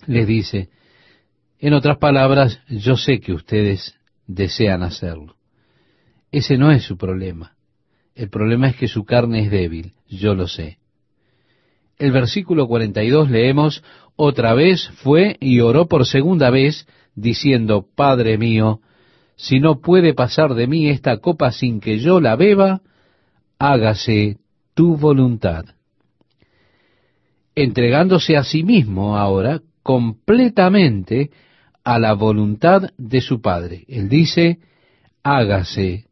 les dice, en otras palabras, yo sé que ustedes desean hacerlo. Ese no es su problema. El problema es que su carne es débil, yo lo sé el versículo 42 leemos, otra vez fue y oró por segunda vez, diciendo, Padre mío, si no puede pasar de mí esta copa sin que yo la beba, hágase tu voluntad. Entregándose a sí mismo ahora completamente a la voluntad de su Padre. Él dice, hágase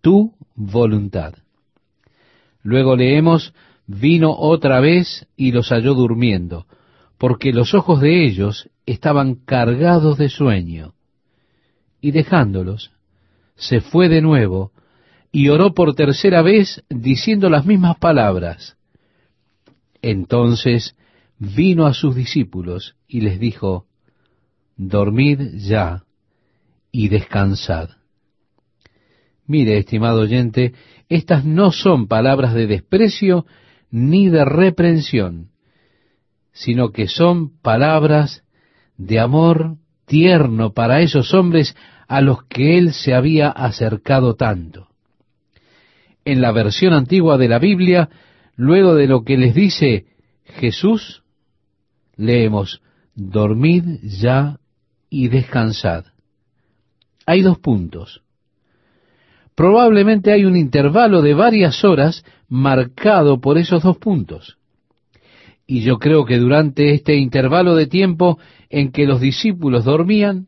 tu voluntad. Luego leemos, vino otra vez y los halló durmiendo, porque los ojos de ellos estaban cargados de sueño. Y dejándolos, se fue de nuevo y oró por tercera vez diciendo las mismas palabras. Entonces vino a sus discípulos y les dijo, Dormid ya y descansad. Mire, estimado oyente, estas no son palabras de desprecio ni de reprensión, sino que son palabras de amor tierno para esos hombres a los que él se había acercado tanto. En la versión antigua de la Biblia, luego de lo que les dice Jesús, leemos, dormid ya y descansad. Hay dos puntos probablemente hay un intervalo de varias horas marcado por esos dos puntos. Y yo creo que durante este intervalo de tiempo en que los discípulos dormían,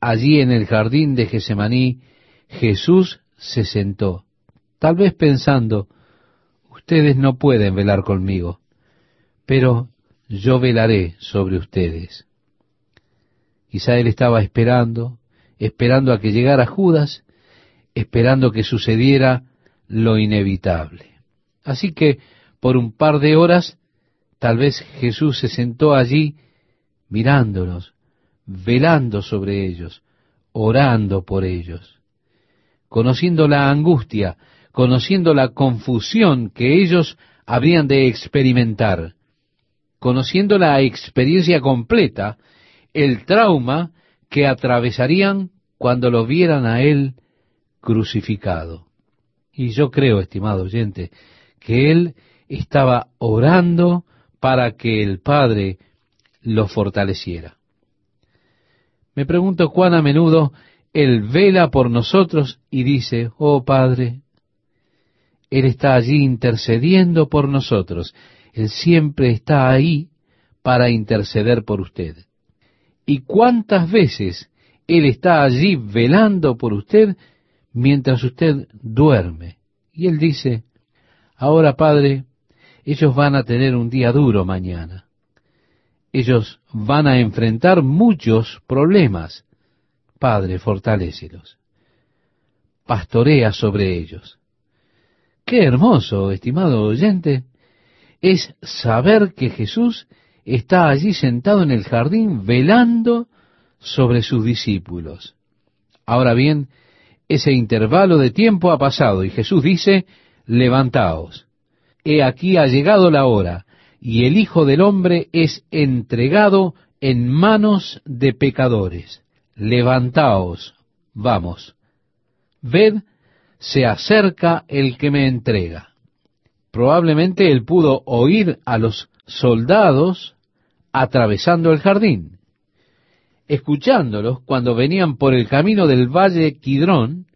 allí en el jardín de Gesemaní, Jesús se sentó, tal vez pensando, ustedes no pueden velar conmigo, pero yo velaré sobre ustedes. Quizá él estaba esperando, esperando a que llegara Judas, esperando que sucediera lo inevitable. Así que por un par de horas tal vez Jesús se sentó allí mirándolos, velando sobre ellos, orando por ellos, conociendo la angustia, conociendo la confusión que ellos habrían de experimentar, conociendo la experiencia completa, el trauma que atravesarían cuando lo vieran a Él crucificado. Y yo creo, estimado oyente, que Él estaba orando para que el Padre lo fortaleciera. Me pregunto cuán a menudo Él vela por nosotros y dice, oh Padre, Él está allí intercediendo por nosotros. Él siempre está ahí para interceder por usted. ¿Y cuántas veces Él está allí velando por usted mientras usted duerme? Y Él dice, ahora Padre, ellos van a tener un día duro mañana. Ellos van a enfrentar muchos problemas. Padre, fortalécelos. Pastorea sobre ellos. Qué hermoso, estimado oyente, es saber que Jesús está allí sentado en el jardín velando sobre sus discípulos. Ahora bien, ese intervalo de tiempo ha pasado y Jesús dice, levantaos. He aquí ha llegado la hora, y el Hijo del Hombre es entregado en manos de pecadores. Levantaos, vamos. Ved, se acerca el que me entrega. Probablemente él pudo oír a los soldados atravesando el jardín, escuchándolos cuando venían por el camino del valle Quidrón,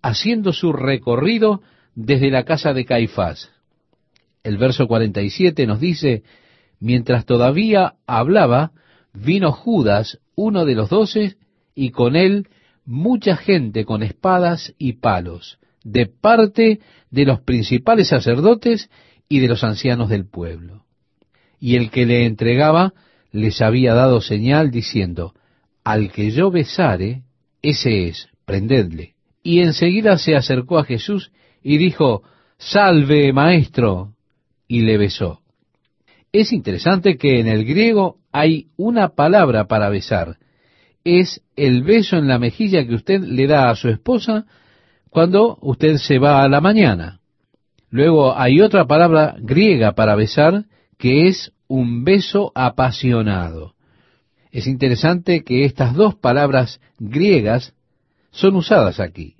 haciendo su recorrido desde la casa de Caifás. El verso 47 nos dice, mientras todavía hablaba, vino Judas, uno de los doce, y con él mucha gente con espadas y palos, de parte de los principales sacerdotes y de los ancianos del pueblo y el que le entregaba les había dado señal diciendo, al que yo besare, ese es, prendedle. Y enseguida se acercó a Jesús y dijo, Salve, maestro, y le besó. Es interesante que en el griego hay una palabra para besar. Es el beso en la mejilla que usted le da a su esposa cuando usted se va a la mañana. Luego hay otra palabra griega para besar que es un beso apasionado. Es interesante que estas dos palabras griegas son usadas aquí.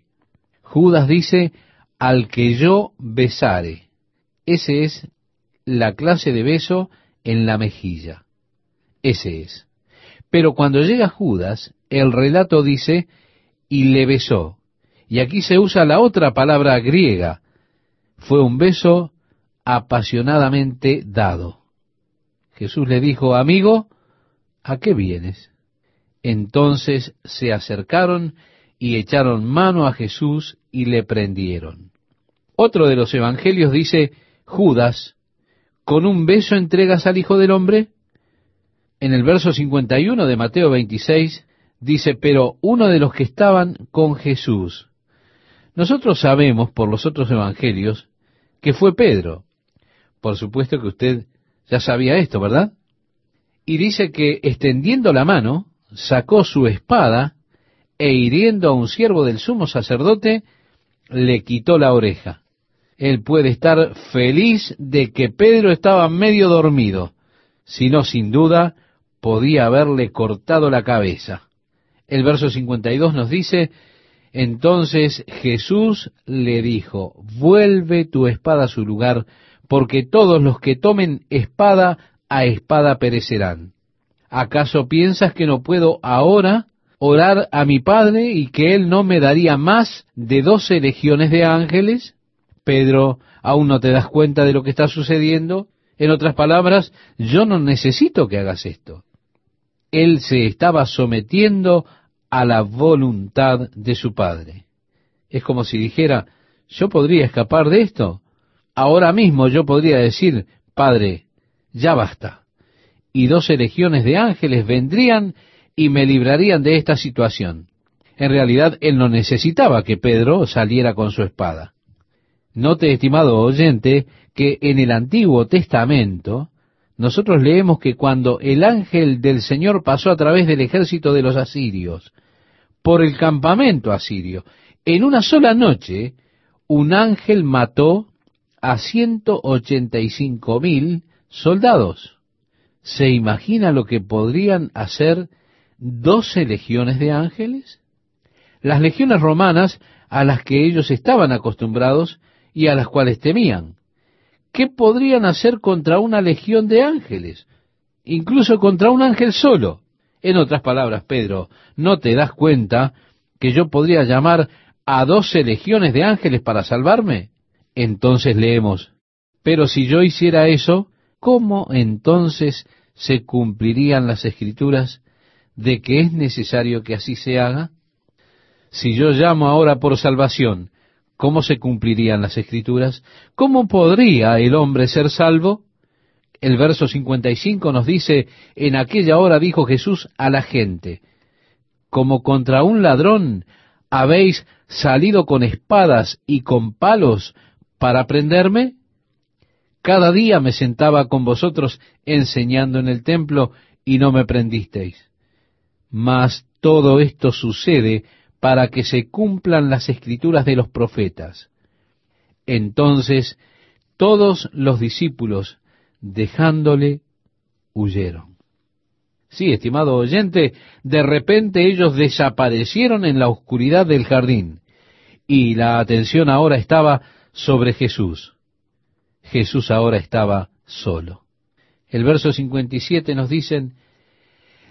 Judas dice, al que yo besare. Ese es la clase de beso en la mejilla. Ese es. Pero cuando llega Judas, el relato dice, y le besó. Y aquí se usa la otra palabra griega. Fue un beso apasionadamente dado. Jesús le dijo, amigo, ¿a qué vienes? Entonces se acercaron y echaron mano a Jesús y le prendieron. Otro de los evangelios dice, Judas, ¿con un beso entregas al Hijo del Hombre? En el verso 51 de Mateo 26 dice, pero uno de los que estaban con Jesús. Nosotros sabemos por los otros evangelios que fue Pedro. Por supuesto que usted ya sabía esto, ¿verdad? Y dice que extendiendo la mano, sacó su espada e hiriendo a un siervo del sumo sacerdote, le quitó la oreja. Él puede estar feliz de que Pedro estaba medio dormido, si no, sin duda, podía haberle cortado la cabeza. El verso 52 nos dice, entonces Jesús le dijo, vuelve tu espada a su lugar, porque todos los que tomen espada a espada perecerán. ¿Acaso piensas que no puedo ahora orar a mi Padre y que Él no me daría más de doce legiones de ángeles? Pedro, ¿aún no te das cuenta de lo que está sucediendo? En otras palabras, yo no necesito que hagas esto. Él se estaba sometiendo a la voluntad de su Padre. Es como si dijera, ¿yo podría escapar de esto? Ahora mismo yo podría decir, Padre, ya basta. Y doce legiones de ángeles vendrían y me librarían de esta situación. En realidad, él no necesitaba que Pedro saliera con su espada. Note, estimado oyente, que en el Antiguo Testamento nosotros leemos que cuando el ángel del Señor pasó a través del ejército de los asirios por el campamento asirio. En una sola noche, un ángel mató a ciento ochenta y cinco mil soldados. ¿Se imagina lo que podrían hacer doce legiones de ángeles? Las legiones romanas a las que ellos estaban acostumbrados y a las cuales temían. ¿Qué podrían hacer contra una legión de ángeles? Incluso contra un ángel solo. En otras palabras, Pedro, ¿no te das cuenta que yo podría llamar a doce legiones de ángeles para salvarme? Entonces leemos, pero si yo hiciera eso, ¿cómo entonces se cumplirían las escrituras de que es necesario que así se haga? Si yo llamo ahora por salvación, ¿cómo se cumplirían las escrituras? ¿Cómo podría el hombre ser salvo? El verso 55 nos dice, en aquella hora dijo Jesús a la gente, como contra un ladrón habéis salido con espadas y con palos para prenderme? Cada día me sentaba con vosotros enseñando en el templo y no me prendisteis. Mas todo esto sucede para que se cumplan las escrituras de los profetas. Entonces todos los discípulos, dejándole, huyeron. Sí, estimado oyente, de repente ellos desaparecieron en la oscuridad del jardín y la atención ahora estaba sobre Jesús. Jesús ahora estaba solo. El verso 57 nos dicen,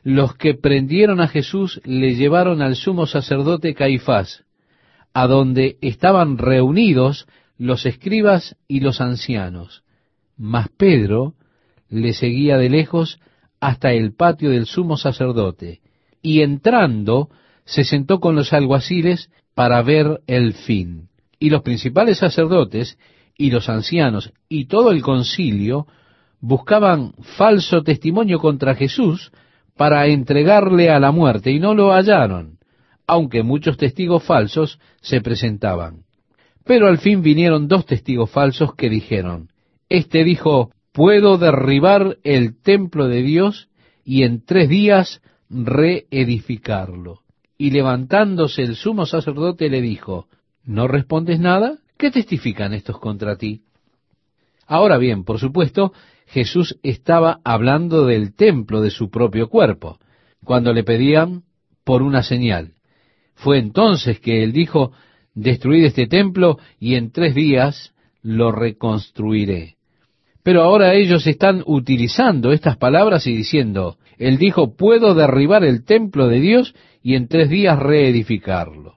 los que prendieron a Jesús le llevaron al sumo sacerdote Caifás, a donde estaban reunidos los escribas y los ancianos. Mas Pedro le seguía de lejos hasta el patio del sumo sacerdote, y entrando se sentó con los alguaciles para ver el fin. Y los principales sacerdotes y los ancianos y todo el concilio buscaban falso testimonio contra Jesús para entregarle a la muerte y no lo hallaron, aunque muchos testigos falsos se presentaban. Pero al fin vinieron dos testigos falsos que dijeron, Este dijo, puedo derribar el templo de Dios y en tres días reedificarlo. Y levantándose el sumo sacerdote le dijo, ¿no respondes nada? ¿Qué testifican estos contra ti? Ahora bien, por supuesto, Jesús estaba hablando del templo de su propio cuerpo, cuando le pedían por una señal. Fue entonces que él dijo, destruid este templo y en tres días lo reconstruiré. Pero ahora ellos están utilizando estas palabras y diciendo, él dijo, puedo derribar el templo de Dios y en tres días reedificarlo.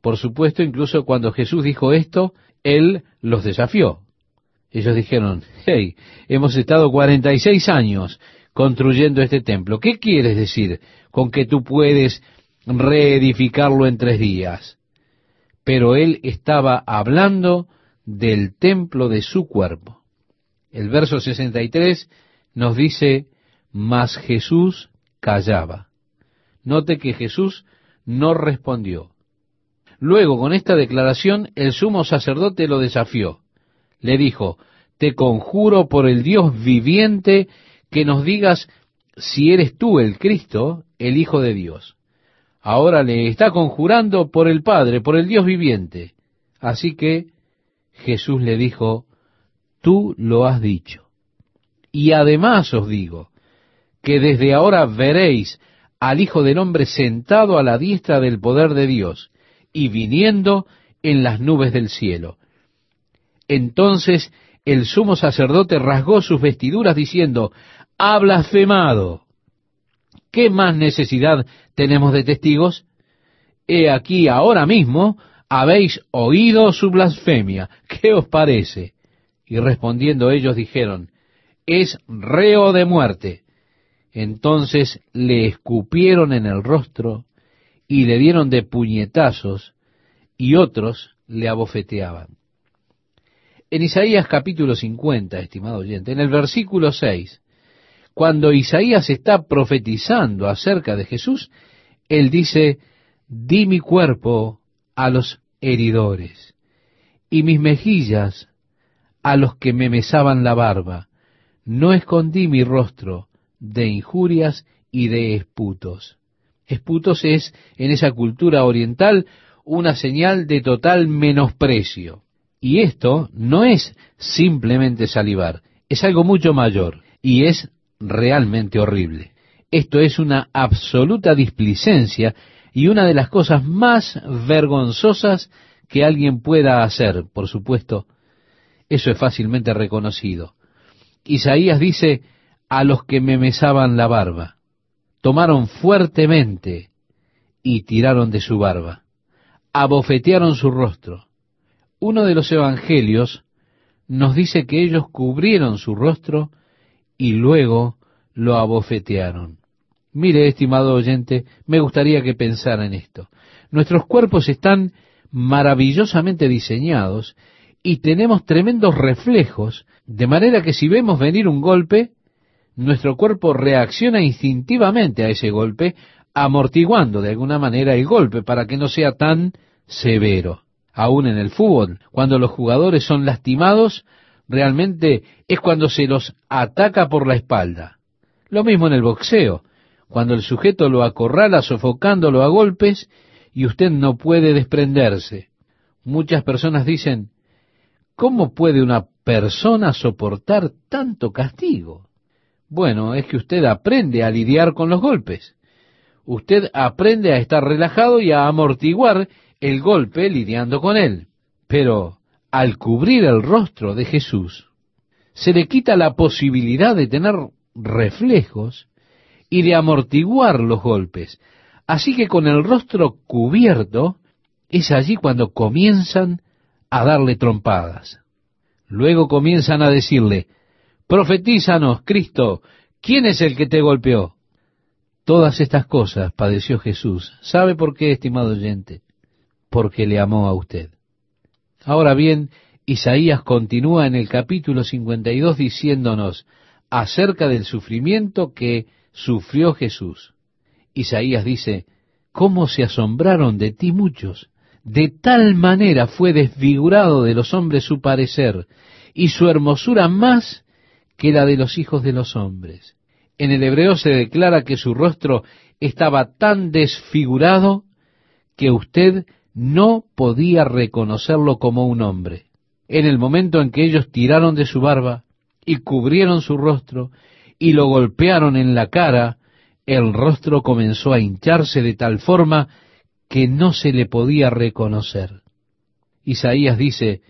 Por supuesto, incluso cuando Jesús dijo esto, él los desafió. Ellos dijeron, hey, hemos estado 46 años construyendo este templo. ¿Qué quieres decir con que tú puedes reedificarlo en tres días? Pero él estaba hablando del templo de su cuerpo. El verso 63 nos dice, mas Jesús callaba. Note que Jesús no respondió. Luego, con esta declaración, el sumo sacerdote lo desafió le dijo, te conjuro por el Dios viviente que nos digas si eres tú el Cristo, el Hijo de Dios. Ahora le está conjurando por el Padre, por el Dios viviente. Así que Jesús le dijo, tú lo has dicho. Y además os digo, que desde ahora veréis al Hijo del Hombre sentado a la diestra del poder de Dios y viniendo en las nubes del cielo. Entonces el sumo sacerdote rasgó sus vestiduras diciendo, ha blasfemado. ¿Qué más necesidad tenemos de testigos? He aquí ahora mismo habéis oído su blasfemia. ¿Qué os parece? Y respondiendo ellos dijeron, es reo de muerte. Entonces le escupieron en el rostro y le dieron de puñetazos y otros le abofeteaban. En Isaías capítulo 50, estimado oyente, en el versículo 6, cuando Isaías está profetizando acerca de Jesús, él dice, di mi cuerpo a los heridores y mis mejillas a los que me mesaban la barba. No escondí mi rostro de injurias y de esputos. Esputos es, en esa cultura oriental, una señal de total menosprecio. Y esto no es simplemente salivar, es algo mucho mayor y es realmente horrible. Esto es una absoluta displicencia y una de las cosas más vergonzosas que alguien pueda hacer, por supuesto, eso es fácilmente reconocido. Isaías dice, a los que me mesaban la barba, tomaron fuertemente y tiraron de su barba, abofetearon su rostro. Uno de los evangelios nos dice que ellos cubrieron su rostro y luego lo abofetearon. Mire, estimado oyente, me gustaría que pensara en esto. Nuestros cuerpos están maravillosamente diseñados y tenemos tremendos reflejos, de manera que si vemos venir un golpe, nuestro cuerpo reacciona instintivamente a ese golpe, amortiguando de alguna manera el golpe para que no sea tan severo. Aún en el fútbol, cuando los jugadores son lastimados, realmente es cuando se los ataca por la espalda. Lo mismo en el boxeo, cuando el sujeto lo acorrala sofocándolo a golpes y usted no puede desprenderse. Muchas personas dicen, ¿cómo puede una persona soportar tanto castigo? Bueno, es que usted aprende a lidiar con los golpes. Usted aprende a estar relajado y a amortiguar el golpe lidiando con él. Pero al cubrir el rostro de Jesús, se le quita la posibilidad de tener reflejos y de amortiguar los golpes. Así que con el rostro cubierto es allí cuando comienzan a darle trompadas. Luego comienzan a decirle, profetízanos, Cristo, ¿quién es el que te golpeó? Todas estas cosas padeció Jesús. ¿Sabe por qué, estimado oyente? Porque le amó a usted. Ahora bien, Isaías continúa en el capítulo 52 diciéndonos acerca del sufrimiento que sufrió Jesús. Isaías dice, ¿cómo se asombraron de ti muchos? De tal manera fue desfigurado de los hombres su parecer, y su hermosura más que la de los hijos de los hombres. En el hebreo se declara que su rostro estaba tan desfigurado que usted no podía reconocerlo como un hombre. En el momento en que ellos tiraron de su barba y cubrieron su rostro y lo golpearon en la cara, el rostro comenzó a hincharse de tal forma que no se le podía reconocer. Isaías dice,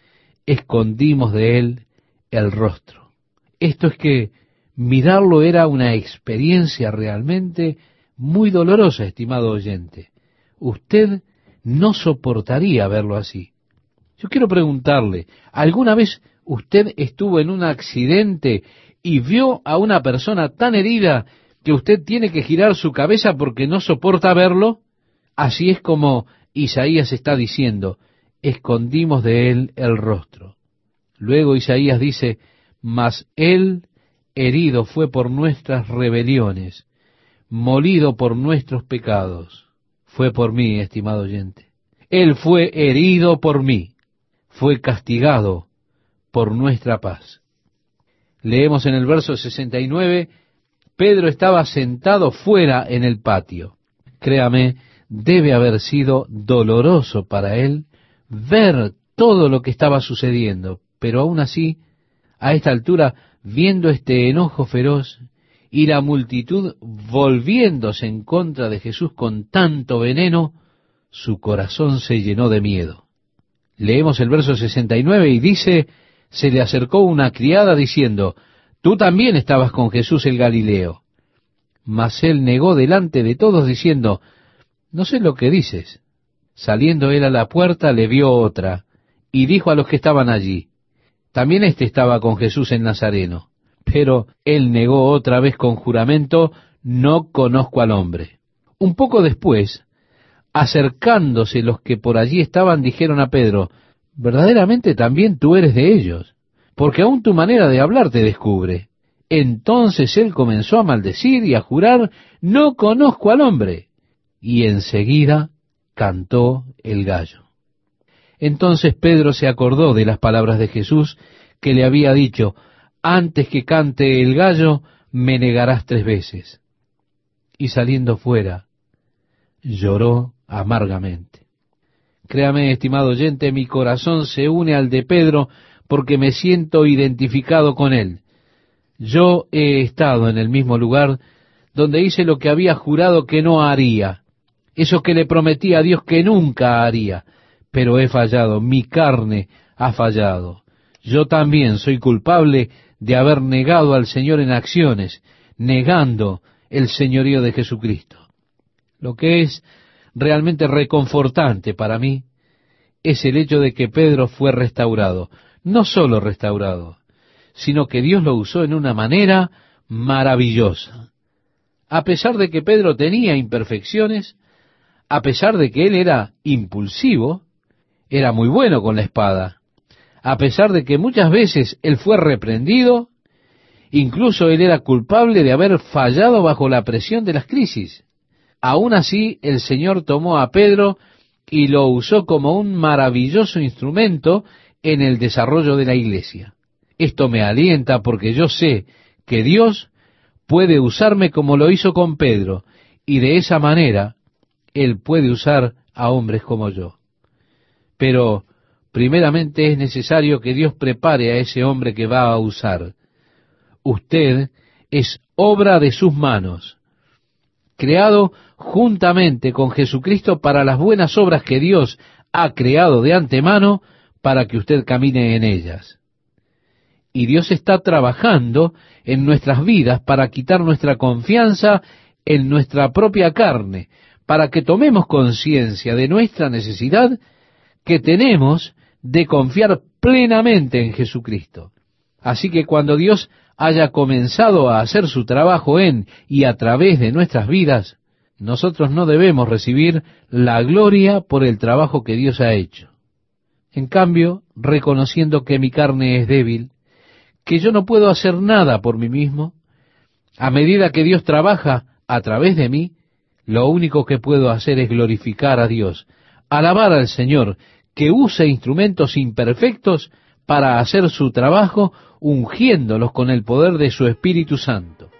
escondimos de él el rostro. Esto es que mirarlo era una experiencia realmente muy dolorosa, estimado oyente. Usted no soportaría verlo así. Yo quiero preguntarle, ¿alguna vez usted estuvo en un accidente y vio a una persona tan herida que usted tiene que girar su cabeza porque no soporta verlo? Así es como Isaías está diciendo, escondimos de él el rostro. Luego Isaías dice, mas él herido fue por nuestras rebeliones, molido por nuestros pecados fue por mí, estimado oyente. Él fue herido por mí, fue castigado por nuestra paz. Leemos en el verso 69, Pedro estaba sentado fuera en el patio. Créame, debe haber sido doloroso para él ver todo lo que estaba sucediendo, pero aún así, a esta altura, viendo este enojo feroz y la multitud volviéndose en contra de Jesús con tanto veneno, su corazón se llenó de miedo. Leemos el verso 69 y dice, se le acercó una criada diciendo, tú también estabas con Jesús el Galileo. Mas él negó delante de todos diciendo, no sé lo que dices. Saliendo él a la puerta le vio otra, y dijo a los que estaban allí, también éste estaba con Jesús el Nazareno. Pero él negó otra vez con juramento, no conozco al hombre. Un poco después, acercándose los que por allí estaban, dijeron a Pedro, verdaderamente también tú eres de ellos, porque aún tu manera de hablar te descubre. Entonces él comenzó a maldecir y a jurar, no conozco al hombre. Y enseguida cantó el gallo. Entonces Pedro se acordó de las palabras de Jesús que le había dicho, antes que cante el gallo, me negarás tres veces. Y saliendo fuera, lloró amargamente. Créame, estimado oyente, mi corazón se une al de Pedro porque me siento identificado con él. Yo he estado en el mismo lugar donde hice lo que había jurado que no haría, eso que le prometí a Dios que nunca haría, pero he fallado, mi carne ha fallado. Yo también soy culpable de haber negado al Señor en acciones, negando el señorío de Jesucristo. Lo que es realmente reconfortante para mí es el hecho de que Pedro fue restaurado, no solo restaurado, sino que Dios lo usó en una manera maravillosa. A pesar de que Pedro tenía imperfecciones, a pesar de que él era impulsivo, era muy bueno con la espada, a pesar de que muchas veces él fue reprendido, incluso él era culpable de haber fallado bajo la presión de las crisis. Aún así, el Señor tomó a Pedro y lo usó como un maravilloso instrumento en el desarrollo de la iglesia. Esto me alienta porque yo sé que Dios puede usarme como lo hizo con Pedro, y de esa manera Él puede usar a hombres como yo. Pero primeramente es necesario que Dios prepare a ese hombre que va a usar. Usted es obra de sus manos, creado juntamente con Jesucristo para las buenas obras que Dios ha creado de antemano para que usted camine en ellas. Y Dios está trabajando en nuestras vidas para quitar nuestra confianza en nuestra propia carne, para que tomemos conciencia de nuestra necesidad que tenemos de confiar plenamente en Jesucristo. Así que cuando Dios haya comenzado a hacer su trabajo en y a través de nuestras vidas, nosotros no debemos recibir la gloria por el trabajo que Dios ha hecho. En cambio, reconociendo que mi carne es débil, que yo no puedo hacer nada por mí mismo, a medida que Dios trabaja a través de mí, lo único que puedo hacer es glorificar a Dios, alabar al Señor, que usa instrumentos imperfectos para hacer su trabajo, ungiéndolos con el poder de su Espíritu Santo.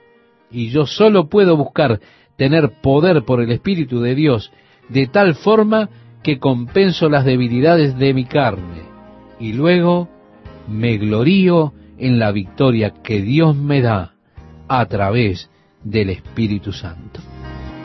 Y yo solo puedo buscar tener poder por el Espíritu de Dios de tal forma que compenso las debilidades de mi carne y luego me glorío en la victoria que Dios me da a través del Espíritu Santo.